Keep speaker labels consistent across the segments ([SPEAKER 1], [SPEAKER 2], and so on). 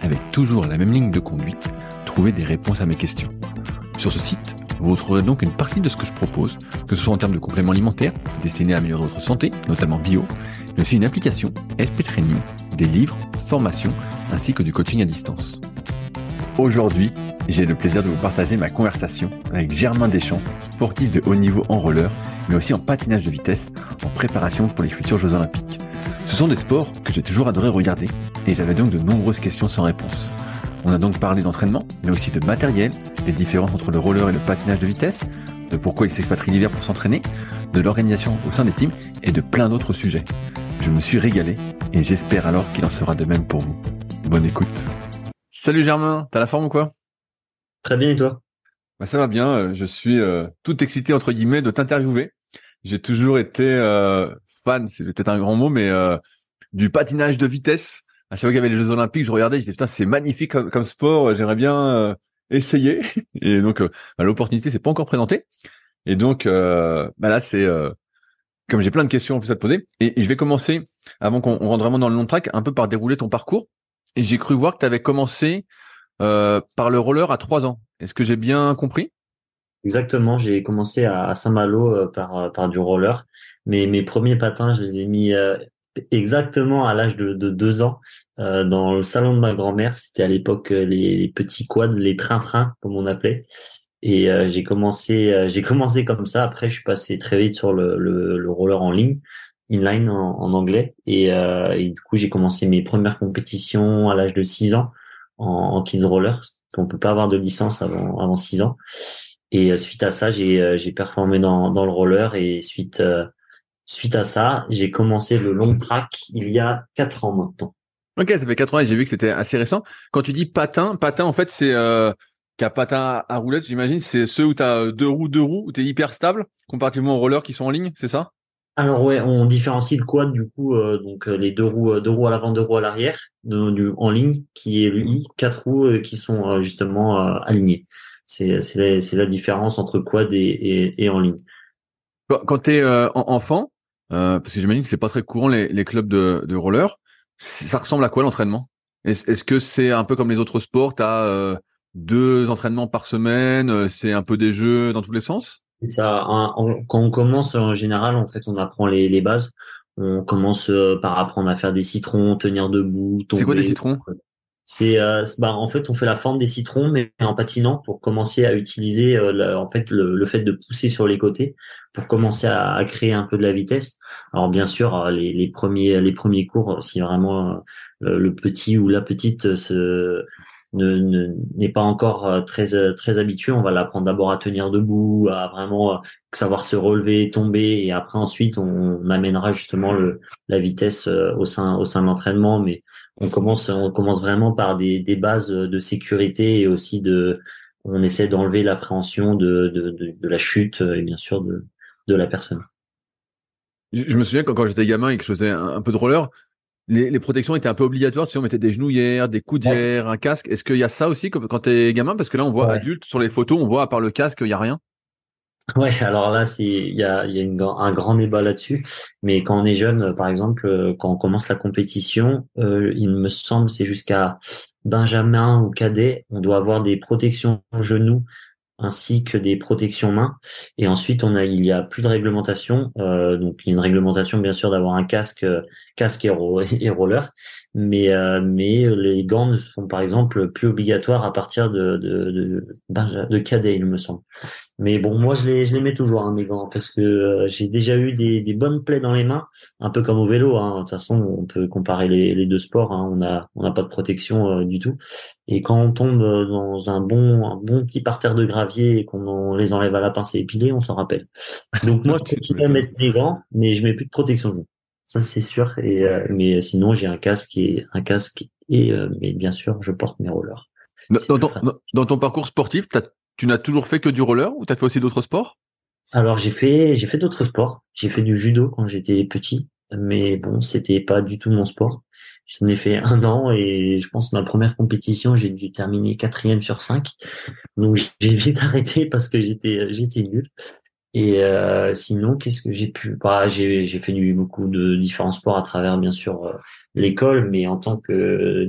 [SPEAKER 1] avec toujours la même ligne de conduite, trouver des réponses à mes questions. Sur ce site, vous retrouverez donc une partie de ce que je propose, que ce soit en termes de compléments alimentaires destinés à améliorer votre santé, notamment bio, mais aussi une application, SP Training, des livres, formations, ainsi que du coaching à distance. Aujourd'hui, j'ai le plaisir de vous partager ma conversation avec Germain Deschamps, sportif de haut niveau en roller, mais aussi en patinage de vitesse, en préparation pour les futurs Jeux Olympiques. Ce sont des sports que j'ai toujours adoré regarder et j'avais donc de nombreuses questions sans réponse. On a donc parlé d'entraînement, mais aussi de matériel, des différences entre le roller et le patinage de vitesse, de pourquoi il s'expatrie l'hiver pour s'entraîner, de l'organisation au sein des teams et de plein d'autres sujets. Je me suis régalé et j'espère alors qu'il en sera de même pour vous. Bonne écoute. Salut Germain, t'as la forme ou quoi?
[SPEAKER 2] Très bien et toi?
[SPEAKER 1] Bah Ça va bien, euh, je suis euh, tout excité entre guillemets de t'interviewer. J'ai toujours été euh, c'est peut-être un grand mot, mais du patinage de vitesse à chaque fois qu'il y avait les Jeux Olympiques, je regardais, je disais putain c'est magnifique comme, sport, j'aimerais bien euh, essayer. Et donc euh, bah, l'opportunité pas encore présentée. Et donc euh, bah là c'est comme j'ai plein de questions en plus à te poser, et, je vais commencer avant qu'on rentre vraiment dans le long track, un peu par dérouler ton parcours. Et j'ai cru voir que tu avais commencé par le roller à trois ans. Est-ce que j'ai bien compris?
[SPEAKER 2] Exactement, j'ai commencé à, Saint-Malo par du roller. Mais mes premiers patins, je les ai mis exactement à l'âge de, de, deux ans euh, dans le salon de ma grand-mère. C'était à l'époque euh, les, petits quads, les trains-trains comme on appelait. Et euh, j'ai commencé, j'ai commencé comme ça. Après, je suis passé très vite sur le, le, roller en ligne, inline en, en anglais. Et, et, du coup, j'ai commencé mes premières compétitions à l'âge de 6 ans en, en kids roller. Qu'on peut pas avoir de licence avant avant 6 ans. Et suite à ça, j'ai j'ai performé dans dans le roller et suite Suite à ça, j'ai commencé le long track il y a quatre ans maintenant.
[SPEAKER 1] Ok, ça fait quatre ans et j'ai vu que c'était assez récent. Quand tu dis patin, patin en fait c'est euh, qu'un patin à roulette, j'imagine, c'est ceux où tu as euh, deux roues, deux roues, où tu es hyper stable, comparativement aux rollers qui sont en ligne, c'est ça?
[SPEAKER 2] Alors ouais, on différencie le quad du coup, euh, donc euh, les deux roues, deux roues à l'avant, deux roues à l'arrière, en ligne, qui est lui, quatre roues qui sont justement alignées. C'est c'est la, la, différence entre quad et, et, et en ligne.
[SPEAKER 1] Quand tu es enfant, euh, parce que j'imagine que c'est pas très courant les, les clubs de, de roller. Ça ressemble à quoi l'entraînement? Est-ce que c'est un peu comme les autres sports? Tu as euh, deux entraînements par semaine euh, C'est un peu des jeux dans tous les sens?
[SPEAKER 2] Ça, quand on commence en général, en fait, on apprend les, les bases. On commence par apprendre à faire des citrons, tenir debout.
[SPEAKER 1] C'est quoi des citrons?
[SPEAKER 2] C'est euh, bah, en fait on fait la forme des citrons mais en patinant pour commencer à utiliser euh, en fait le, fait de pousser sur les côtés pour commencer à, créer un peu de la vitesse. Alors bien sûr euh, les, les premiers les premiers cours si vraiment le petit ou la petite se ne n'est pas encore très très habitué on va l'apprendre d'abord à tenir debout à vraiment savoir se relever tomber et après ensuite on, on amènera justement le la vitesse au sein au sein de l'entraînement mais on commence, on commence vraiment par des, des bases de sécurité et aussi de, on essaie d'enlever l'appréhension de, de, de, la chute et bien sûr de, de la personne.
[SPEAKER 1] Je, me souviens quand, j'étais gamin et que je faisais un, peu de roller, les, les, protections étaient un peu obligatoires. Tu sais, on mettait des genouillères, des coudières, un casque. Est-ce qu'il y a ça aussi quand t'es gamin? Parce que là, on voit adulte sur les photos, on voit à part le casque, il y a rien.
[SPEAKER 2] Ouais, alors là, il y a, y a un grand débat là-dessus. Mais quand on est jeune, par exemple, euh, quand on commence la compétition, euh, il me semble c'est jusqu'à Benjamin ou cadet, on doit avoir des protections genoux ainsi que des protections mains. Et ensuite, on a, il y a plus de réglementation. Euh, donc, il y a une réglementation, bien sûr, d'avoir un casque, casque et, et roller. Mais, euh, mais les gants ne sont, par exemple, plus obligatoires à partir de, de, de, de cadet, il me semble. Mais bon, moi, je les, je les mets toujours, hein, mes gants, parce que euh, j'ai déjà eu des, des bonnes plaies dans les mains, un peu comme au vélo. Hein. De toute façon, on peut comparer les, les deux sports. Hein. On a, on n'a pas de protection du tout. Et quand on tombe dans un bon, un bon petit parterre de gravier et qu'on les enlève à la pince et épilée, on s'en rappelle. Donc moi, je continue à mettre des gants, mais je mets plus de protection de Ça c'est sûr. Et euh, mais sinon, j'ai un casque et un casque Et mais bien sûr, je porte mes rollers.
[SPEAKER 1] Dans, ton, parcours sportif, tu n'as toujours fait que du roller ou tu as fait aussi d'autres sports?
[SPEAKER 2] Alors j'ai fait j'ai fait d'autres sports. J'ai fait du judo quand j'étais petit, mais bon, c'était pas du tout mon sport. J'en ai fait un an et je pense ma première compétition, j'ai dû terminer quatrième sur cinq. Donc j'ai vite arrêté parce que j'étais j'étais nul. Et euh, sinon, qu'est-ce que j'ai pu bah, j'ai j'ai fait du beaucoup de différents sports à travers bien sûr euh, l'école, mais en tant que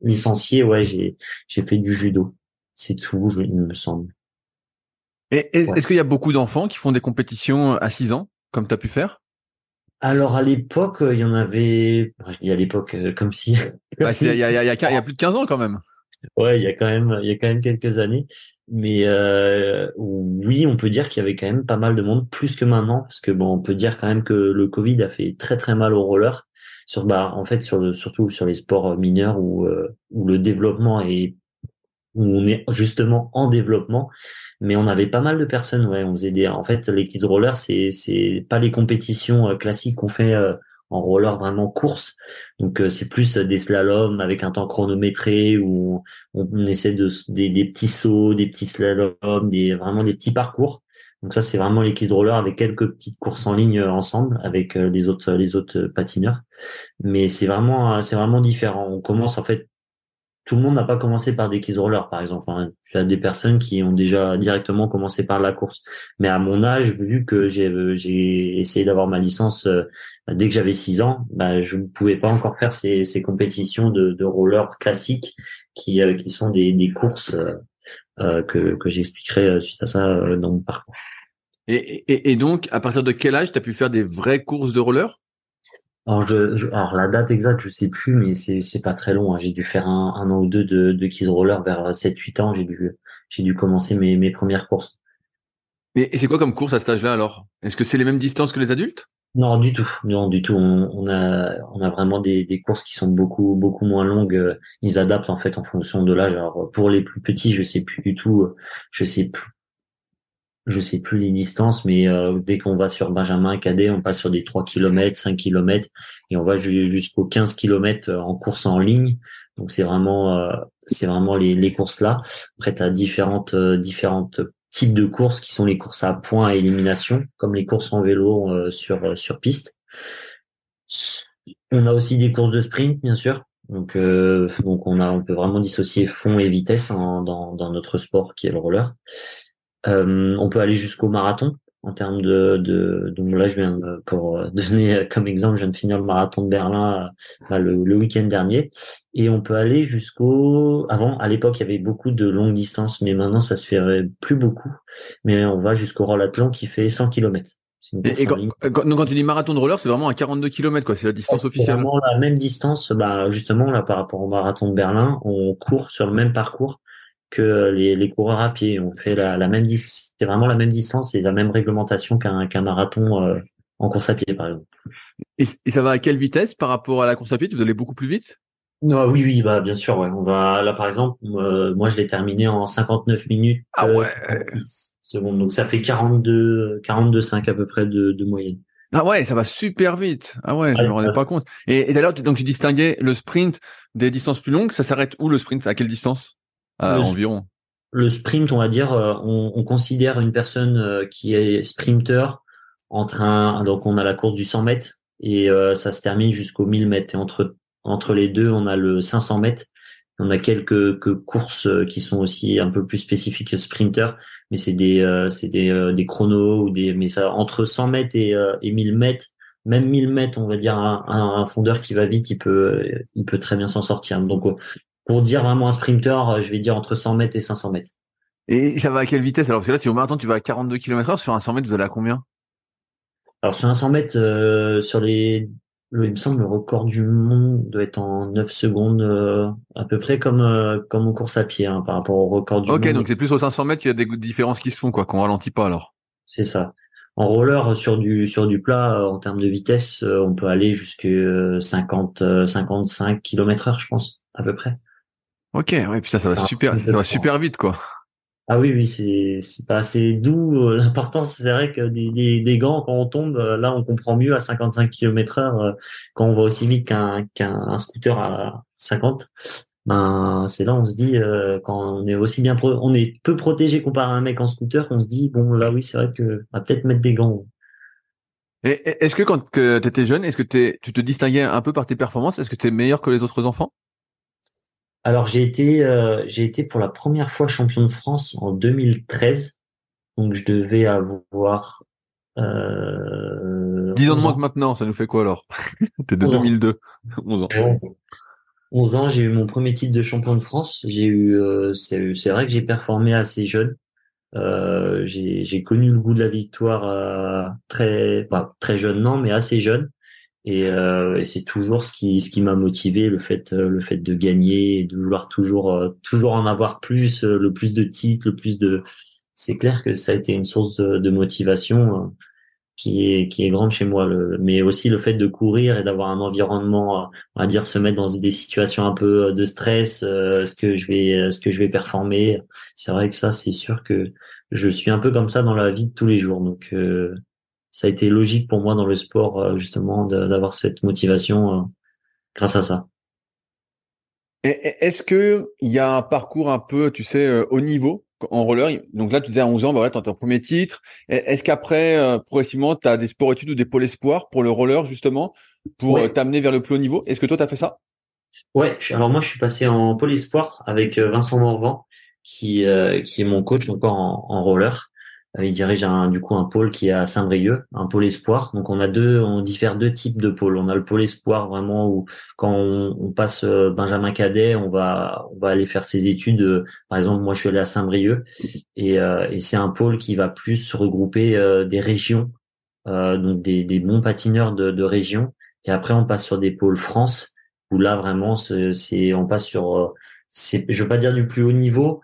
[SPEAKER 2] licencié, ouais, j'ai j'ai fait du judo. C'est tout, il me semble.
[SPEAKER 1] Et est-ce qu'il y a beaucoup d'enfants qui font des compétitions à 6 ans, comme tu as pu faire?
[SPEAKER 2] Alors à l'époque, il y en avait. Je dis à l'époque euh, comme si.
[SPEAKER 1] il y, a, plus de 15 ans quand même.
[SPEAKER 2] Ouais, il y a quand même, il y a quand même quelques années. Mais euh, oui, on peut dire qu'il y avait quand même pas mal de monde, plus que maintenant, parce que bon, on peut dire quand même que le Covid a fait très très mal au roller. Sur bah, en fait, sur le, surtout sur les sports mineurs où euh, où le développement est où on est justement en développement mais on avait pas mal de personnes ouais on faisait des en fait les kids rollers c'est c'est pas les compétitions euh, classiques qu'on fait euh, en roller vraiment course. Donc euh, c'est plus des slaloms avec un temps chronométré où on, essaie de des, des, petits sauts des petits slaloms des vraiment des petits parcours. Donc ça c'est vraiment les kids rollers avec quelques petites courses en ligne ensemble avec les autres les autres patineurs. Mais c'est vraiment c'est vraiment différent. On commence en fait tout le monde n'a pas commencé par des keys rollers, par exemple. Enfin, tu as des personnes qui ont déjà directement commencé par la course. Mais à mon âge, vu que j'ai euh, essayé d'avoir ma licence euh, dès que j'avais 6 ans, bah, je ne pouvais pas encore faire ces, ces compétitions de, de roller classiques qui, euh, qui sont des, des courses que, que j'expliquerai suite à ça dans mon parcours.
[SPEAKER 1] Et, et, et donc, à partir de quel âge tu as pu faire des vraies courses de roller?
[SPEAKER 2] Alors, je, alors la date exacte, je sais plus, mais c'est c'est pas très long. Hein. J'ai dû faire un, un, an ou deux de, de Kids Roller vers 7-8 ans. J'ai dû j'ai dû commencer mes, mes premières courses.
[SPEAKER 1] Et, c'est quoi comme course à cet âge-là alors? Est-ce que c'est les mêmes distances que les adultes?
[SPEAKER 2] Non, du tout. Non, du tout. On, on, a on a vraiment des, des courses qui sont beaucoup beaucoup moins longues. Ils adaptent en fait en fonction de l'âge. Alors pour les plus petits, je sais plus du tout. Je sais plus je sais plus les distances, mais euh, dès qu'on va sur Benjamin Cadet, on passe sur des 3 km, 5 km, et on va jusqu'aux 15 km euh, en course en ligne. Donc c'est vraiment euh, c'est vraiment les, les courses là. Après tu as différentes différentes types de courses qui sont les courses à points à élimination, comme les courses en vélo sur sur piste. On a aussi des courses de sprint bien sûr. Donc donc on a on peut vraiment dissocier fond et vitesse dans dans notre sport qui est le roller. Euh, on peut aller jusqu'au marathon en termes de, de donc là je viens de, pour euh, donner comme exemple je viens de finir le marathon de Berlin euh, le, le week-end dernier. Et on peut aller jusqu'au avant à l'époque il y avait beaucoup de longues distances mais maintenant ça se fait plus beaucoup. Mais on va jusqu'au rollathlon qui fait 100 km
[SPEAKER 1] et, quand, quand, tu dis marathon de roller, c'est vraiment à 42 km, quoi. C'est la distance officielle.
[SPEAKER 2] Vraiment la même distance, bah, justement, là, par rapport au marathon de Berlin, on court sur le même parcours que les, les coureurs à pied. On fait la, la même c'est vraiment la même distance et la même réglementation qu'un qu'un marathon euh, en course à pied, par exemple.
[SPEAKER 1] Et, ça va à quelle vitesse par rapport à la course à pied? Vous allez beaucoup plus vite?
[SPEAKER 2] Non, oui, oui, bah bien sûr, ouais. On va là, par exemple, euh, moi je l'ai terminé en 59 minutes.
[SPEAKER 1] Ah ouais.
[SPEAKER 2] secondes, donc ça fait 42, 42 5 à peu près de, de moyenne.
[SPEAKER 1] Ah ouais, ça va super vite. Ah ouais, je me rendais pas compte. Et, et d'ailleurs, donc tu distinguais le sprint des distances plus longues. Ça s'arrête où le sprint? À quelle distance? Le, environ.
[SPEAKER 2] Le sprint, on va dire, euh, on, on considère une personne euh, qui est sprinter entre un, donc on a la course du 100 mètres et euh, ça se termine jusqu'au 1000 mètres. Et entre entre les deux, on a le 500 mètres. On a quelques, courses qui sont aussi un peu plus spécifiques que sprinter, mais c'est des c'est des, des chronos ou des mais ça entre 100 mètres et, et 1000 mètres, même 1000 mètres, on va dire un, un, fondeur qui va vite, il peut il peut très bien s'en sortir. Donc pour dire vraiment un sprinter, euh, je vais dire entre 100 mètres et 500 mètres.
[SPEAKER 1] Et ça va à quelle vitesse? Alors parce que là, si au marathon tu vas à 42 km heure, sur un 100 mètres, vous allez à combien?
[SPEAKER 2] Alors sur un 100 mètres, euh, sur les, il me semble le record du monde doit être en 9 secondes, euh, à peu près comme comme en course à pied hein, par rapport au record du
[SPEAKER 1] monde.
[SPEAKER 2] Ok,
[SPEAKER 1] donc c'est plus aux 500 mètres qu'il y a des différences qui se font, quoi, qu'on ralentit pas alors.
[SPEAKER 2] C'est ça. En roller sur du sur du plat, en termes de vitesse, on peut aller jusqu'à 50 55 km heure, je pense, à peu près.
[SPEAKER 1] Ok, ouais, puis ça, ça va super, ça va super vite, quoi.
[SPEAKER 2] Ah oui, oui, c'est c'est pas assez doux. L'important, c'est vrai que des, des, des, gants, quand on tombe, là, on comprend mieux à 55 km heure quand on va aussi vite qu'un qu'un scooter à 50. Ben, c'est là on se dit euh, quand on est aussi bien on est peu protégé comparé à un mec en scooter, on se dit bon là oui c'est vrai que on va peut-être mettre des gants.
[SPEAKER 1] Et est-ce que quand tu étais jeune, est-ce que tu te distinguais un peu par tes performances? Est-ce que tu es meilleur que les autres enfants?
[SPEAKER 2] Alors j'ai été euh, j'ai été pour la première fois champion de France en 2013, donc je devais avoir
[SPEAKER 1] euh, 10 ans de moins que maintenant, ça nous fait quoi alors? T'es de 2002, 11 ans.
[SPEAKER 2] 11 ans, j'ai eu mon premier titre de champion de France. J'ai eu, euh, c'est vrai que j'ai performé assez jeune. Euh, j'ai connu le goût de la victoire euh, très, pas très jeune non, mais assez jeune. Et, euh, et c'est toujours ce qui, ce qui m'a motivé, le fait, le fait de gagner, de vouloir toujours, toujours en avoir plus, le plus de titres, le plus de. C'est clair que ça a été une source de, de motivation qui est qui est grande chez moi le, mais aussi le fait de courir et d'avoir un environnement on va dire se mettre dans des situations un peu de stress euh, ce que je vais ce que je vais performer c'est vrai que ça c'est sûr que je suis un peu comme ça dans la vie de tous les jours donc euh, ça a été logique pour moi dans le sport euh, justement d'avoir cette motivation grâce à ça
[SPEAKER 1] est-ce que il y a un parcours un peu tu sais au niveau en roller? Donc là, tu disais à 11 ans, bah voilà, tu as ton premier titre. Est-ce qu'après, euh, progressivement, tu as des sports études ou des pôles espoirs pour le roller, justement, pour euh, t'amener vers le plus haut niveau? Est-ce que toi, tu as fait ça?
[SPEAKER 2] Ouais, alors moi, je suis passé en pôle espoir avec euh, Vincent Morvan, qui, qui est mon coach encore en roller. Euh, il dirige un, du coup un pôle qui est à Saint-Brieuc, un pôle espoir. Donc on a deux, on diffère deux types de pôles. On a le pôle espoir vraiment où quand on, passe euh, Benjamin Cadet, on va on va aller faire ses études. Euh, par exemple, moi je suis allé à Saint-Brieuc et, et c'est un pôle qui va plus regrouper des régions, donc des, des bons patineurs de, de région. Et après on passe sur des pôles France où là vraiment c'est on passe sur c'est je veux pas dire du plus haut niveau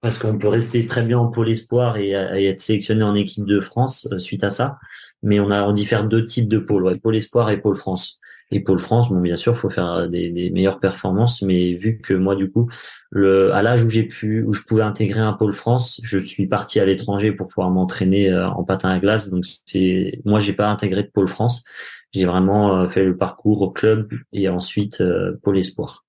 [SPEAKER 2] parce qu'on peut rester très bien en pôle espoir et, être sélectionné en équipe de France euh, suite à ça. Mais on a on diffère deux types de pôles, ouais, pôle espoir et pôle France. Et pôle France, bon bien sûr, faut faire euh, des, meilleures performances, mais vu que moi du coup, le, à l'âge où j'ai pu, où je pouvais intégrer un pôle France, je suis parti à l'étranger pour pouvoir m'entraîner euh, en patin à glace. Donc c'est, moi j'ai pas intégré de pôle France, j'ai vraiment fait le parcours au club et ensuite pôle espoir.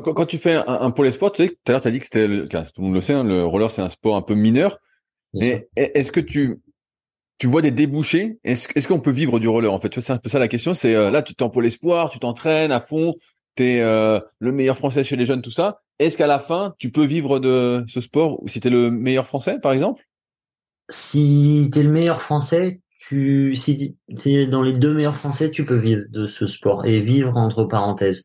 [SPEAKER 1] Quand, tu fais un, pôle esport, tu sais, tout à l'heure, tu as dit que c'était, tout le monde le sait, hein, le roller, c'est un sport un peu mineur. Mais est-ce que tu, tu vois des débouchés? Est-ce est qu'on peut vivre du roller En fait, c'est un peu ça la question. C'est euh, là, tu t'es en pôle espoir, tu t'entraînes à fond, tu es euh, le meilleur français chez les jeunes, tout ça. Est-ce qu'à la fin, tu peux vivre de ce sport si tu es le meilleur français, par exemple?
[SPEAKER 2] Si tu es le meilleur français, tu si tu dans les deux meilleurs français, tu peux vivre de ce sport et vivre entre parenthèses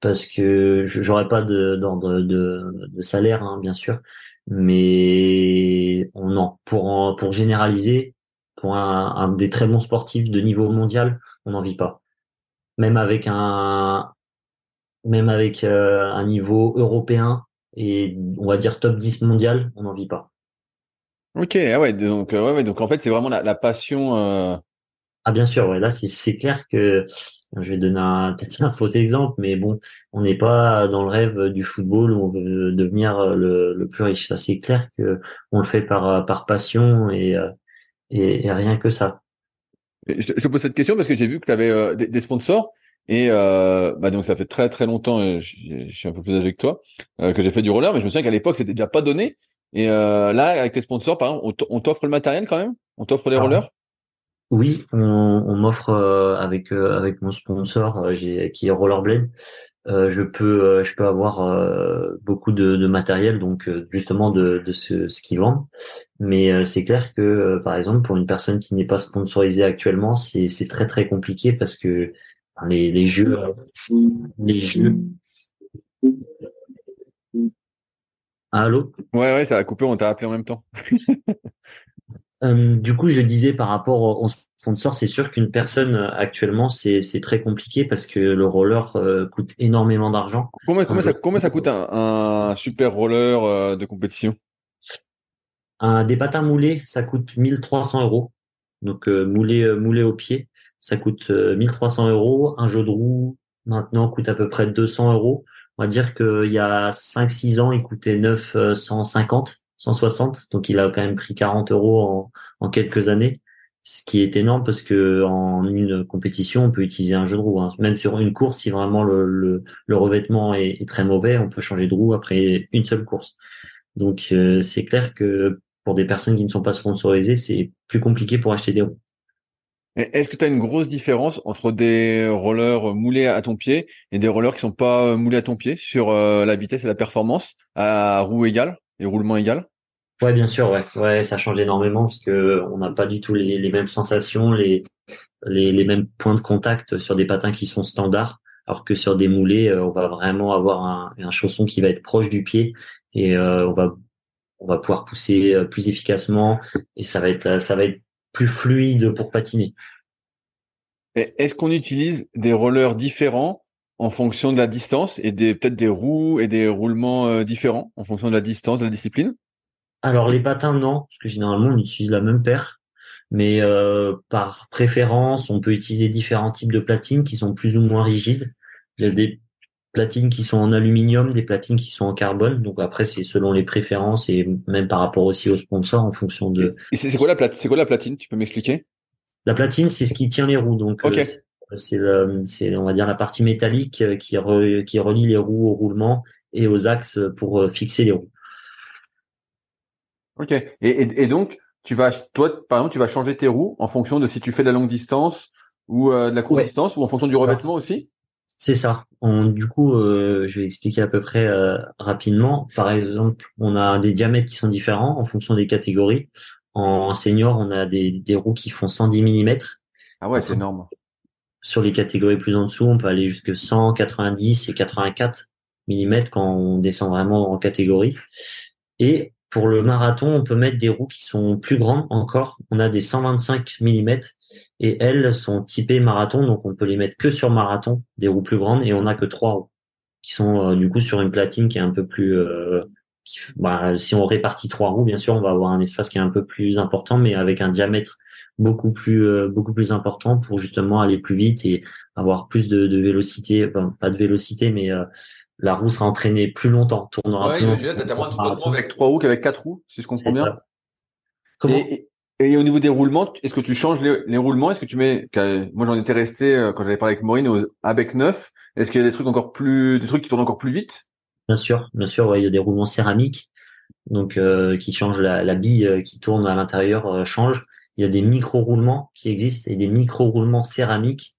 [SPEAKER 2] parce que j'aurais pas d'ordre de, de, salaire, hein, bien sûr, mais non, pour pour généraliser, pour un, un, des très bons sportifs de niveau mondial, on n'en vit pas. Même avec un même avec euh, un niveau européen et on va dire top 10 mondial, on n'en vit pas.
[SPEAKER 1] Ok, ah ouais, donc euh, ouais, donc en fait c'est vraiment la, la passion. Euh...
[SPEAKER 2] Ah bien sûr, ouais, là c'est clair que je vais donner un, peut-être un faux exemple, mais bon, on n'est pas dans le rêve du football où on veut devenir le, le plus riche. Ça, c'est clair que on le fait par par passion et et, et rien que ça.
[SPEAKER 1] Je, je, pose cette question parce que j'ai vu que tu avais euh, des, des, sponsors et euh, bah donc ça fait très très longtemps. je, je, suis un peu plus âgé que toi euh, que j'ai fait du roller, mais je me souviens qu'à l'époque c'était déjà pas donné. Et euh, là, avec tes sponsors, par exemple, on t'offre le matériel quand même? On t'offre les ah. rollers?
[SPEAKER 2] Oui, on, on m'offre euh, avec euh, avec mon sponsor euh, j'ai, qui est Rollerblade, je peux je peux avoir beaucoup de, de, matériel donc justement de, de ce, ce qu'ils vendent. Mais c'est clair que par exemple pour une personne qui n'est pas sponsorisée actuellement, c'est c'est très très compliqué parce que les, les jeux les jeux Allô?
[SPEAKER 1] Ouais ouais ça a coupé, on t'a appelé en même temps.
[SPEAKER 2] Euh, du coup, je disais par rapport au sponsor, c'est sûr qu'une personne euh, actuellement, c'est très compliqué parce que le roller euh, coûte énormément d'argent.
[SPEAKER 1] Combien, combien, ça, combien ça coûte un, un super roller de compétition?
[SPEAKER 2] Un, Des patins moulés, ça coûte 1300 euros. Donc moulé, moulé au pied, ça coûte 1300 euros. Un jeu de roue maintenant coûte à peu près 200 euros. On va dire qu'il y a 5-6 ans, il coûtait 950 160. Donc il a quand même pris 40 euros en, en quelques années, ce qui est énorme parce que en une compétition, on peut utiliser un jeu de roue. Hein. Même sur une course, si vraiment le, le, le revêtement est, est, très mauvais, on peut changer de roue après une seule course. Donc euh, c'est clair que pour des personnes qui ne sont pas sponsorisées, c'est plus compliqué pour acheter des roues.
[SPEAKER 1] Est-ce que tu as une grosse différence entre des rollers moulés à ton pied et des rollers qui sont pas moulés à ton pied sur euh, la vitesse et la performance à roues égales et roulement égal?
[SPEAKER 2] Ouais, bien sûr, ouais, ça change énormément parce que on n'a pas du tout les, mêmes sensations, les, les, mêmes points de contact sur des patins qui sont standards, alors que sur des moulés, euh, on va vraiment avoir un, chausson qui va être proche du pied et euh, on va on va pouvoir pousser euh, plus efficacement et ça va être ça va être plus fluide pour patiner.
[SPEAKER 1] Est-ce qu'on utilise des rollers différents en fonction de la distance et des peut-être des roues et des roulements euh, différents en fonction de la distance de la discipline?
[SPEAKER 2] Alors les patins non, parce que généralement on utilise la même paire, mais euh, par préférence on peut utiliser différents types de platines qui sont plus ou moins rigides. Il y a des platines qui sont en aluminium, des platines qui sont en carbone. Donc après, c'est selon les préférences et même par rapport aussi aux sponsors en fonction de.
[SPEAKER 1] c'est quoi la platine C'est quoi la platine? Tu peux m'expliquer?
[SPEAKER 2] La platine, c'est ce qui tient les roues. Donc euh, c'est c'est on va dire la partie métallique euh, qui qui relie les roues au roulement et aux axes pour euh, fixer les roues.
[SPEAKER 1] Ok. Et, et, donc tu vas toi par exemple tu vas changer tes roues en fonction de si tu fais de la longue distance ou de la courte distance ou en fonction du revêtement aussi?
[SPEAKER 2] C'est ça. On, du coup, euh, je vais expliquer à peu près euh, rapidement. Par exemple, on a des diamètres qui sont différents en fonction des catégories. En senior, on a des, des roues qui font 110 mm.
[SPEAKER 1] Ah ouais, c'est énorme.
[SPEAKER 2] Sur les catégories plus en dessous, on peut aller jusque 190 et 84 mm quand on descend vraiment en catégorie. Et pour le marathon, on peut mettre des roues qui sont plus grandes encore. On a des 125 mm et elles sont typées marathon, donc on peut les mettre que sur marathon, des roues plus grandes, et on n'a que trois roues qui sont euh, du coup sur une platine qui est un peu plus. Euh, bah, si on répartit trois roues, bien sûr, on va avoir un espace qui est un peu plus important, mais avec un diamètre beaucoup plus euh, beaucoup plus important pour justement aller plus vite et avoir plus de, de vélocité, enfin, pas de vélocité, mais la roue sera entraînée plus longtemps, tournera
[SPEAKER 1] ouais, plus longtemps. T'as moins de frottement avec trois roues qu'avec quatre roues, si je comprends bien. Ça. Comment? Et au niveau des roulements, est-ce que tu changes les, roulements? Est-ce que tu mets Moi, j'en étais resté euh, quand j'avais parlé avec Maureen au ABEC 9. Est-ce qu'il y a des trucs encore plus, des trucs qui tournent encore plus vite?
[SPEAKER 2] Bien sûr, bien sûr. Ouais, il y a des roulements céramiques, donc euh, qui changent la, la, bille euh, qui tourne à l'intérieur change. Il y a des micro roulements qui existent et des micro roulements céramiques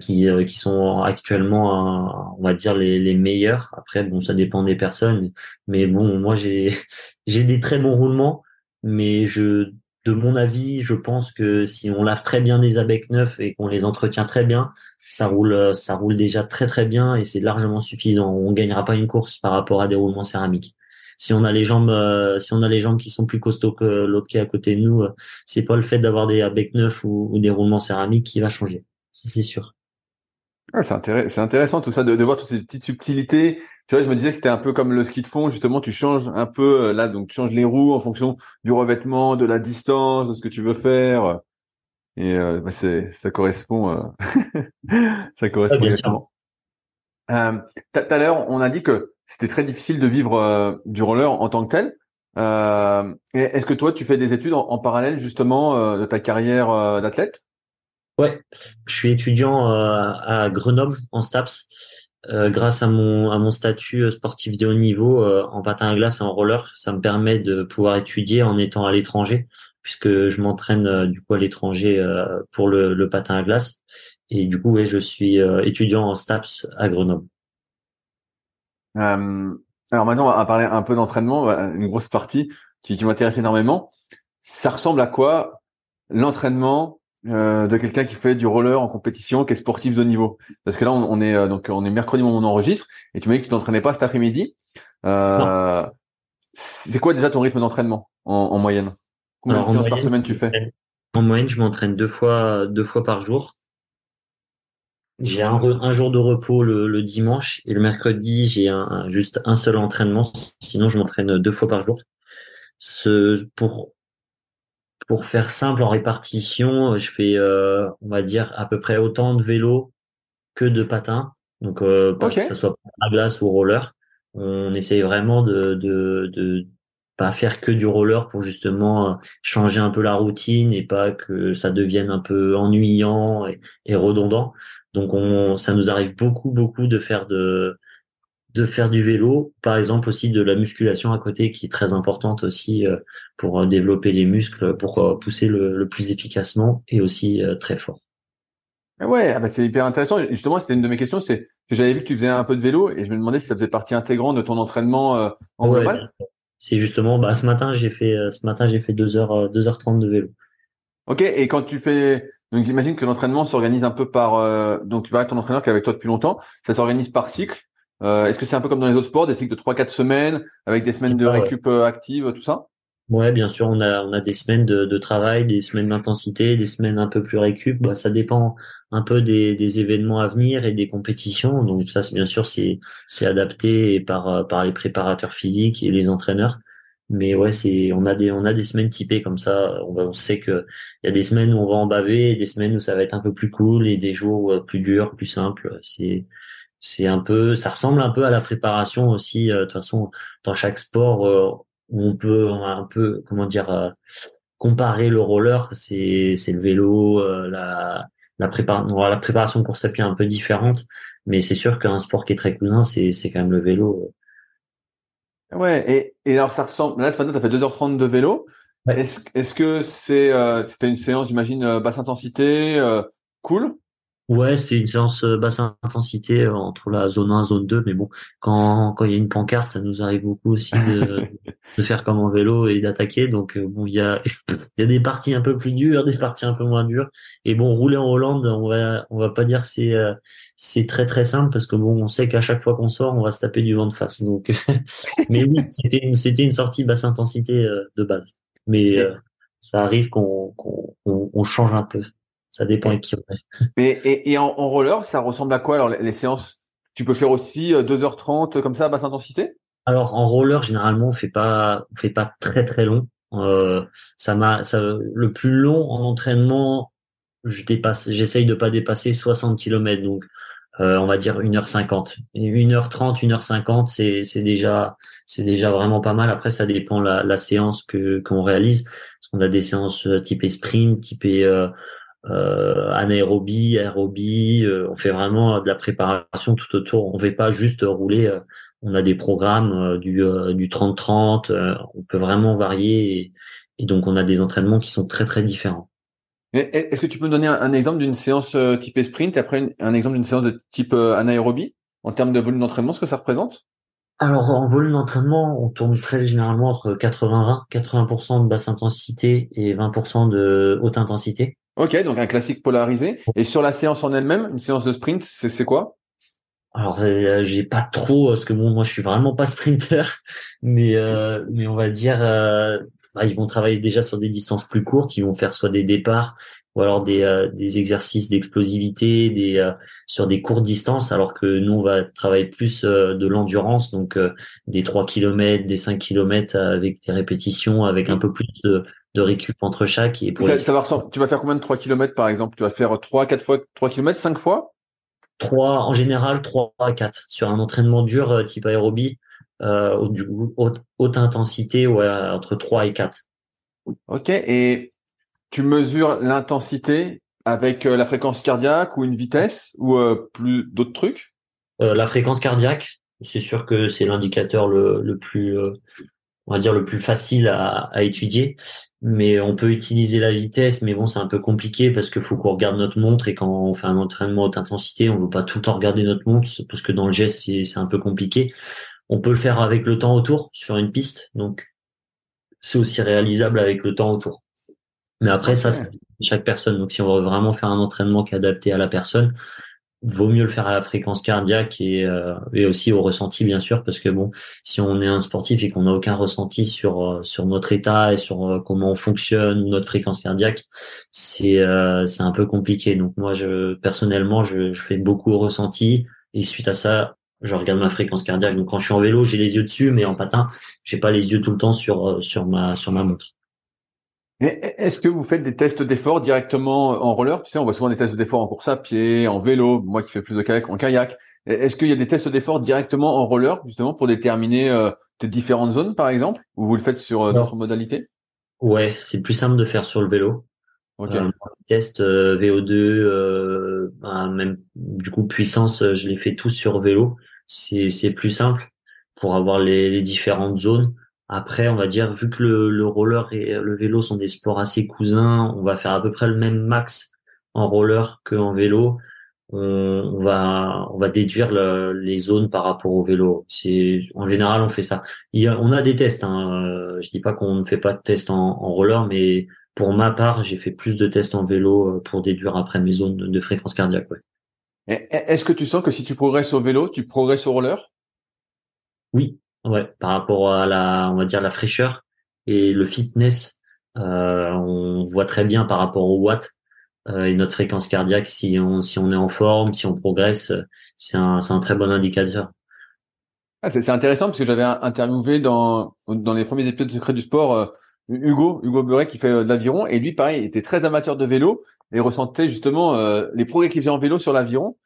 [SPEAKER 2] qui qui sont actuellement, on va dire les, les meilleurs. Après, bon, ça dépend des personnes, mais bon, moi j'ai j'ai des très bons roulements, mais je de mon avis, je pense que si on lave très bien des abeilles neufs et qu'on les entretient très bien, ça roule, ça roule déjà très très bien et c'est largement suffisant. On gagnera pas une course par rapport à des roulements céramiques. Si on a les jambes, euh, si on a les jambes qui sont plus costauds que l'autre qui est à côté de nous, euh, c'est pas le fait d'avoir des abeilles neufs ou, des roulements céramiques qui va changer. C'est sûr.
[SPEAKER 1] C'est intéressant tout ça de, de voir toutes ces petites subtilités tu vois, je me disais que c'était un peu comme le ski de fond, justement, tu changes un peu, euh, là, donc tu changes les roues en fonction du revêtement, de la distance, de ce que tu veux faire. Et euh, bah, c'est, ça correspond, euh... ça correspond exactement. Euh, tout à l'heure, on a dit que c'était très difficile de vivre euh, du roller en tant que tel. Euh, est-ce que toi, tu fais des études en, parallèle justement de ta carrière d'athlète?
[SPEAKER 2] Ouais, je suis étudiant à Grenoble en STAPS euh, grâce à mon à mon statut euh, sportif de haut niveau euh, en patin à glace et en roller, ça me permet de pouvoir étudier en étant à l'étranger, puisque je m'entraîne du coup à l'étranger pour le, le, patin à glace. Et du coup, ouais, je suis étudiant en STAPS à Grenoble.
[SPEAKER 1] alors maintenant, on va parler un peu d'entraînement, une grosse partie qui, qui m'intéresse énormément. Ça ressemble à quoi l'entraînement euh, de quelqu'un qui fait du roller en compétition, qui est sportif de niveau Parce que là, on, est euh, donc on est mercredi où on enregistre, et tu m'as dit que tu t'entraînais pas cet après-midi. Euh, c'est quoi déjà ton rythme d'entraînement en, moyenne? Combien de séances par semaine tu fais?
[SPEAKER 2] En moyenne, je m'entraîne deux fois deux fois par jour. J'ai un, un, jour de repos le, le, dimanche et le mercredi, j'ai un, juste un seul entraînement. Sinon, je m'entraîne deux fois par jour. Ce, pour pour faire simple en répartition, je fais, euh, on va dire, à peu près autant de vélo que de patins. Donc, euh, que ce soit à glace ou roller. On essaye vraiment de, de, de, pas faire que du roller pour justement changer un peu la routine et pas que ça devienne un peu ennuyant et, redondant. Donc on, ça nous arrive beaucoup beaucoup de faire de de faire du vélo, par exemple aussi de la musculation à côté qui est très importante aussi pour développer les muscles, pour pousser le, le plus efficacement et aussi très fort.
[SPEAKER 1] Ah ouais, ah bah c'est hyper intéressant. Justement, c'était une de mes questions, c'est que j'avais vu que tu faisais un peu de vélo et je me demandais si ça faisait partie intégrante de ton entraînement euh, en global.
[SPEAKER 2] C'est justement, bah ce matin j'ai fait, euh, ce matin j'ai fait deux heures, euh, deux heures trente de vélo.
[SPEAKER 1] Ok, et quand tu fais, donc j'imagine que l'entraînement s'organise un peu par, donc tu vas avec ton entraîneur qui est avec toi depuis longtemps, ça s'organise par cycle. Est-ce que c'est un peu comme dans les autres sports, des cycles de trois quatre semaines avec des semaines de récup active, tout ça?
[SPEAKER 2] Ouais, bien sûr, on a on a des semaines de, de travail, des semaines d'intensité, des semaines un peu plus récup. Bah, ça dépend un peu des, des événements à venir et des compétitions. Donc ça, bien sûr, c'est c'est adapté par par les préparateurs physiques et les entraîneurs. Mais ouais, c'est on a des on a des semaines typées comme ça. On, va, on sait que il y a des semaines où on va en baver, et des semaines où ça va être un peu plus cool et des jours euh, plus durs, plus simples. C'est c'est un peu ça ressemble un peu à la préparation aussi. Euh, de toute façon, dans chaque sport euh, on peut un peu comment dire euh, comparer le roller c'est c'est le vélo euh, la la préparation la préparation de course à pied est un peu différente mais c'est sûr qu'un sport qui est très cousin c'est c'est quand même le vélo
[SPEAKER 1] ouais et et alors ça ressemble là ce matin tu as fait 2h30 de vélo. Est-ce est-ce que c'est euh, c'était une séance j'imagine basse intensité cool?
[SPEAKER 2] Ouais, c'est une séance euh, basse intensité euh, entre la zone 1 et zone 2, mais bon, quand quand il y a une pancarte, ça nous arrive beaucoup aussi de, de faire comme en vélo et d'attaquer. Donc euh, bon, il y a il y a des parties un peu plus dures, des parties un peu moins dures. Et bon, rouler en Hollande, on va on va pas dire c'est c'est très très simple parce que bon, on sait qu'à chaque fois qu'on sort, on va se taper du vent de face. Donc, mais oui, c'était une c'était une sortie basse intensité de base. Mais ça arrive qu'on qu'on on change un peu. Ça dépend avec qui on est.
[SPEAKER 1] Mais, et, et en, roller, ça ressemble à quoi alors les, séances? Tu peux faire aussi 2h30 euh, comme ça à basse intensité?
[SPEAKER 2] Alors en roller, généralement, on fait pas, on fait pas très très long. Euh, ça m'a, ça, le plus long en entraînement, je dépasse, j'essaye de pas dépasser 60 km. Donc, euh, on va dire 1h50. Et 1h30, 1h50, c'est, c'est déjà, c'est déjà vraiment pas mal. Après, ça dépend la, la séance que, qu'on réalise. Parce qu'on a des séances euh, type sprint, type euh, euh, anaérobie, aérobie. Euh, on fait vraiment de la préparation tout autour. On ne fait pas juste rouler. Euh, on a des programmes euh, du du 30-30. on peut vraiment varier et, donc on a des entraînements qui sont très très différents.
[SPEAKER 1] Est-ce que tu peux me donner un, exemple d'une séance type sprint et après un exemple d'une séance de type anaérobie en termes de volume d'entraînement, ce que ça représente?
[SPEAKER 2] Alors en volume d'entraînement, on tourne très généralement entre 80-20, 80%, de basse intensité et 20% de haute intensité.
[SPEAKER 1] Ok, donc un classique polarisé. Et sur la séance en elle-même, une séance de sprint, c'est quoi?
[SPEAKER 2] Alors euh, j'ai pas trop parce que bon moi je suis vraiment pas sprinter mais euh, mais on va dire euh, bah, ils vont travailler déjà sur des distances plus courtes ils vont faire soit des départs ou alors des euh, des exercices d'explosivité des euh, sur des courtes distances alors que nous on va travailler plus de l'endurance donc des 3 km des 5 km avec des répétitions avec un peu plus de de récup entre chaque. Et
[SPEAKER 1] pour ça, va tu vas faire combien de 3 km par exemple? Tu vas faire 3, 4 fois 3 km, 5 fois?
[SPEAKER 2] 3, en général 3 à 4 sur un entraînement dur euh, type aérobie, euh, haute, haute, intensité, ouais, entre 3 et 4.
[SPEAKER 1] Ok, et tu mesures l'intensité avec euh, la fréquence cardiaque ou une vitesse ou euh, plus d'autres trucs?
[SPEAKER 2] La fréquence cardiaque, c'est sûr que c'est l'indicateur le, le plus on va dire le plus facile à, à, étudier. Mais on peut utiliser la vitesse mais bon c'est un peu compliqué parce qu'il faut qu'on regarde notre montre et quand on fait un entraînement haute intensité on veut pas tout le temps regarder notre montre parce que dans le geste c'est un peu compliqué. On peut le faire avec le temps autour sur une piste donc c'est aussi réalisable avec le temps autour. Mais après ça c'est chaque personne. Donc si on veut vraiment faire un entraînement qui est adapté à la personne vaut mieux le faire à la fréquence cardiaque et, euh, et aussi au ressenti bien sûr parce que bon si on est un sportif et qu'on n'a aucun ressenti sur euh, sur notre état et sur euh, comment on fonctionne notre fréquence cardiaque c'est c'est un peu compliqué. Donc moi je personnellement je, je fais beaucoup au ressenti et suite à ça je regarde ma fréquence cardiaque. Donc quand je suis en vélo j'ai les yeux dessus mais en patin j'ai pas les yeux tout le temps sur sur ma sur ma montre
[SPEAKER 1] est-ce que vous faites des tests d'effort directement en roller? Tu sais, on voit souvent des tests d'effort en course à pied, en vélo, moi qui fais plus de kayak, en kayak. Est-ce qu'il y a des tests d'effort directement en roller, justement, pour déterminer euh, tes différentes zones, par exemple, ou vous le faites sur d'autres modalités?
[SPEAKER 2] Ouais, c'est plus simple de faire sur le vélo.
[SPEAKER 1] Ok.
[SPEAKER 2] test VO2, bah, même du coup puissance, je les fais tous sur vélo. C'est c'est plus simple pour avoir les, les différentes zones. Après, on va dire, vu que le, le roller et le vélo sont des sports assez cousins, on va faire à peu près le même max en roller qu'en vélo. On, va on va déduire les zones par rapport au vélo. C'est en général on fait ça. Il y a, on a des tests. Hein. Euh, je dis pas qu'on ne fait pas de tests en, en roller, mais pour ma part, j'ai fait plus de tests en vélo euh, pour déduire après mes zones de fréquence cardiaque. Ouais.
[SPEAKER 1] Est-ce que tu sens que si tu progresses au vélo, tu progresses au roller?
[SPEAKER 2] Oui, ouais, par rapport à la, on va dire la fraîcheur et le fitness, euh, on voit très bien par rapport au watt euh, et notre fréquence cardiaque si on si on est en forme, si on progresse, c'est un c'est un très bon indicateur.
[SPEAKER 1] Ah, c'est intéressant parce que j'avais interviewé dans dans les premiers épisodes de Secret du sport euh, Hugo Hugo Buret qui fait de l'aviron et lui pareil était très amateur de vélo et ressentait justement les progrès qu'il faisait en vélo sur l'aviron.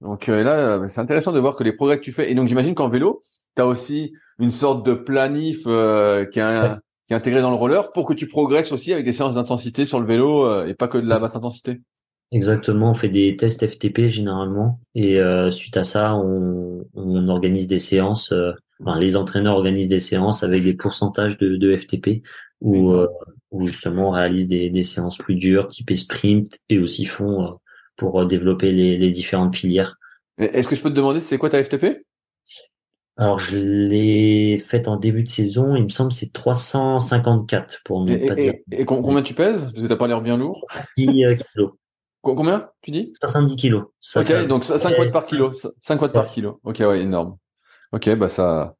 [SPEAKER 1] Donc là c'est intéressant de voir que les progrès que tu fais et donc j'imagine qu'en vélo tu as aussi une sorte de planif euh, qui, est qui est intégré dans le roller pour que tu progresses aussi avec des séances d'intensité sur le vélo euh, et pas que de la basse intensité.
[SPEAKER 2] Exactement, on fait des tests FTP généralement et euh, suite à ça, on, on organise des séances. enfin, les entraîneurs organisent des séances avec des pourcentages de, de FTP où, où justement on réalise des, des séances plus dures, type sprint et aussi font pour développer les, les différentes filières.
[SPEAKER 1] Est-ce que je peux te demander c'est quoi ta FTP
[SPEAKER 2] alors, je l'ai faite en début de saison. Il me semble que c'est 354 pour ne
[SPEAKER 1] et,
[SPEAKER 2] pas dire.
[SPEAKER 1] Et, combien tu pèses? Parce que t'as pas l'air bien lourd.
[SPEAKER 2] 10 euh, kilos.
[SPEAKER 1] Combien tu dis?
[SPEAKER 2] 70 kilos.
[SPEAKER 1] ok, donc 5 watts par kilo. 5 watts par kilo. Ok, ouais, énorme. Ok, bah ça,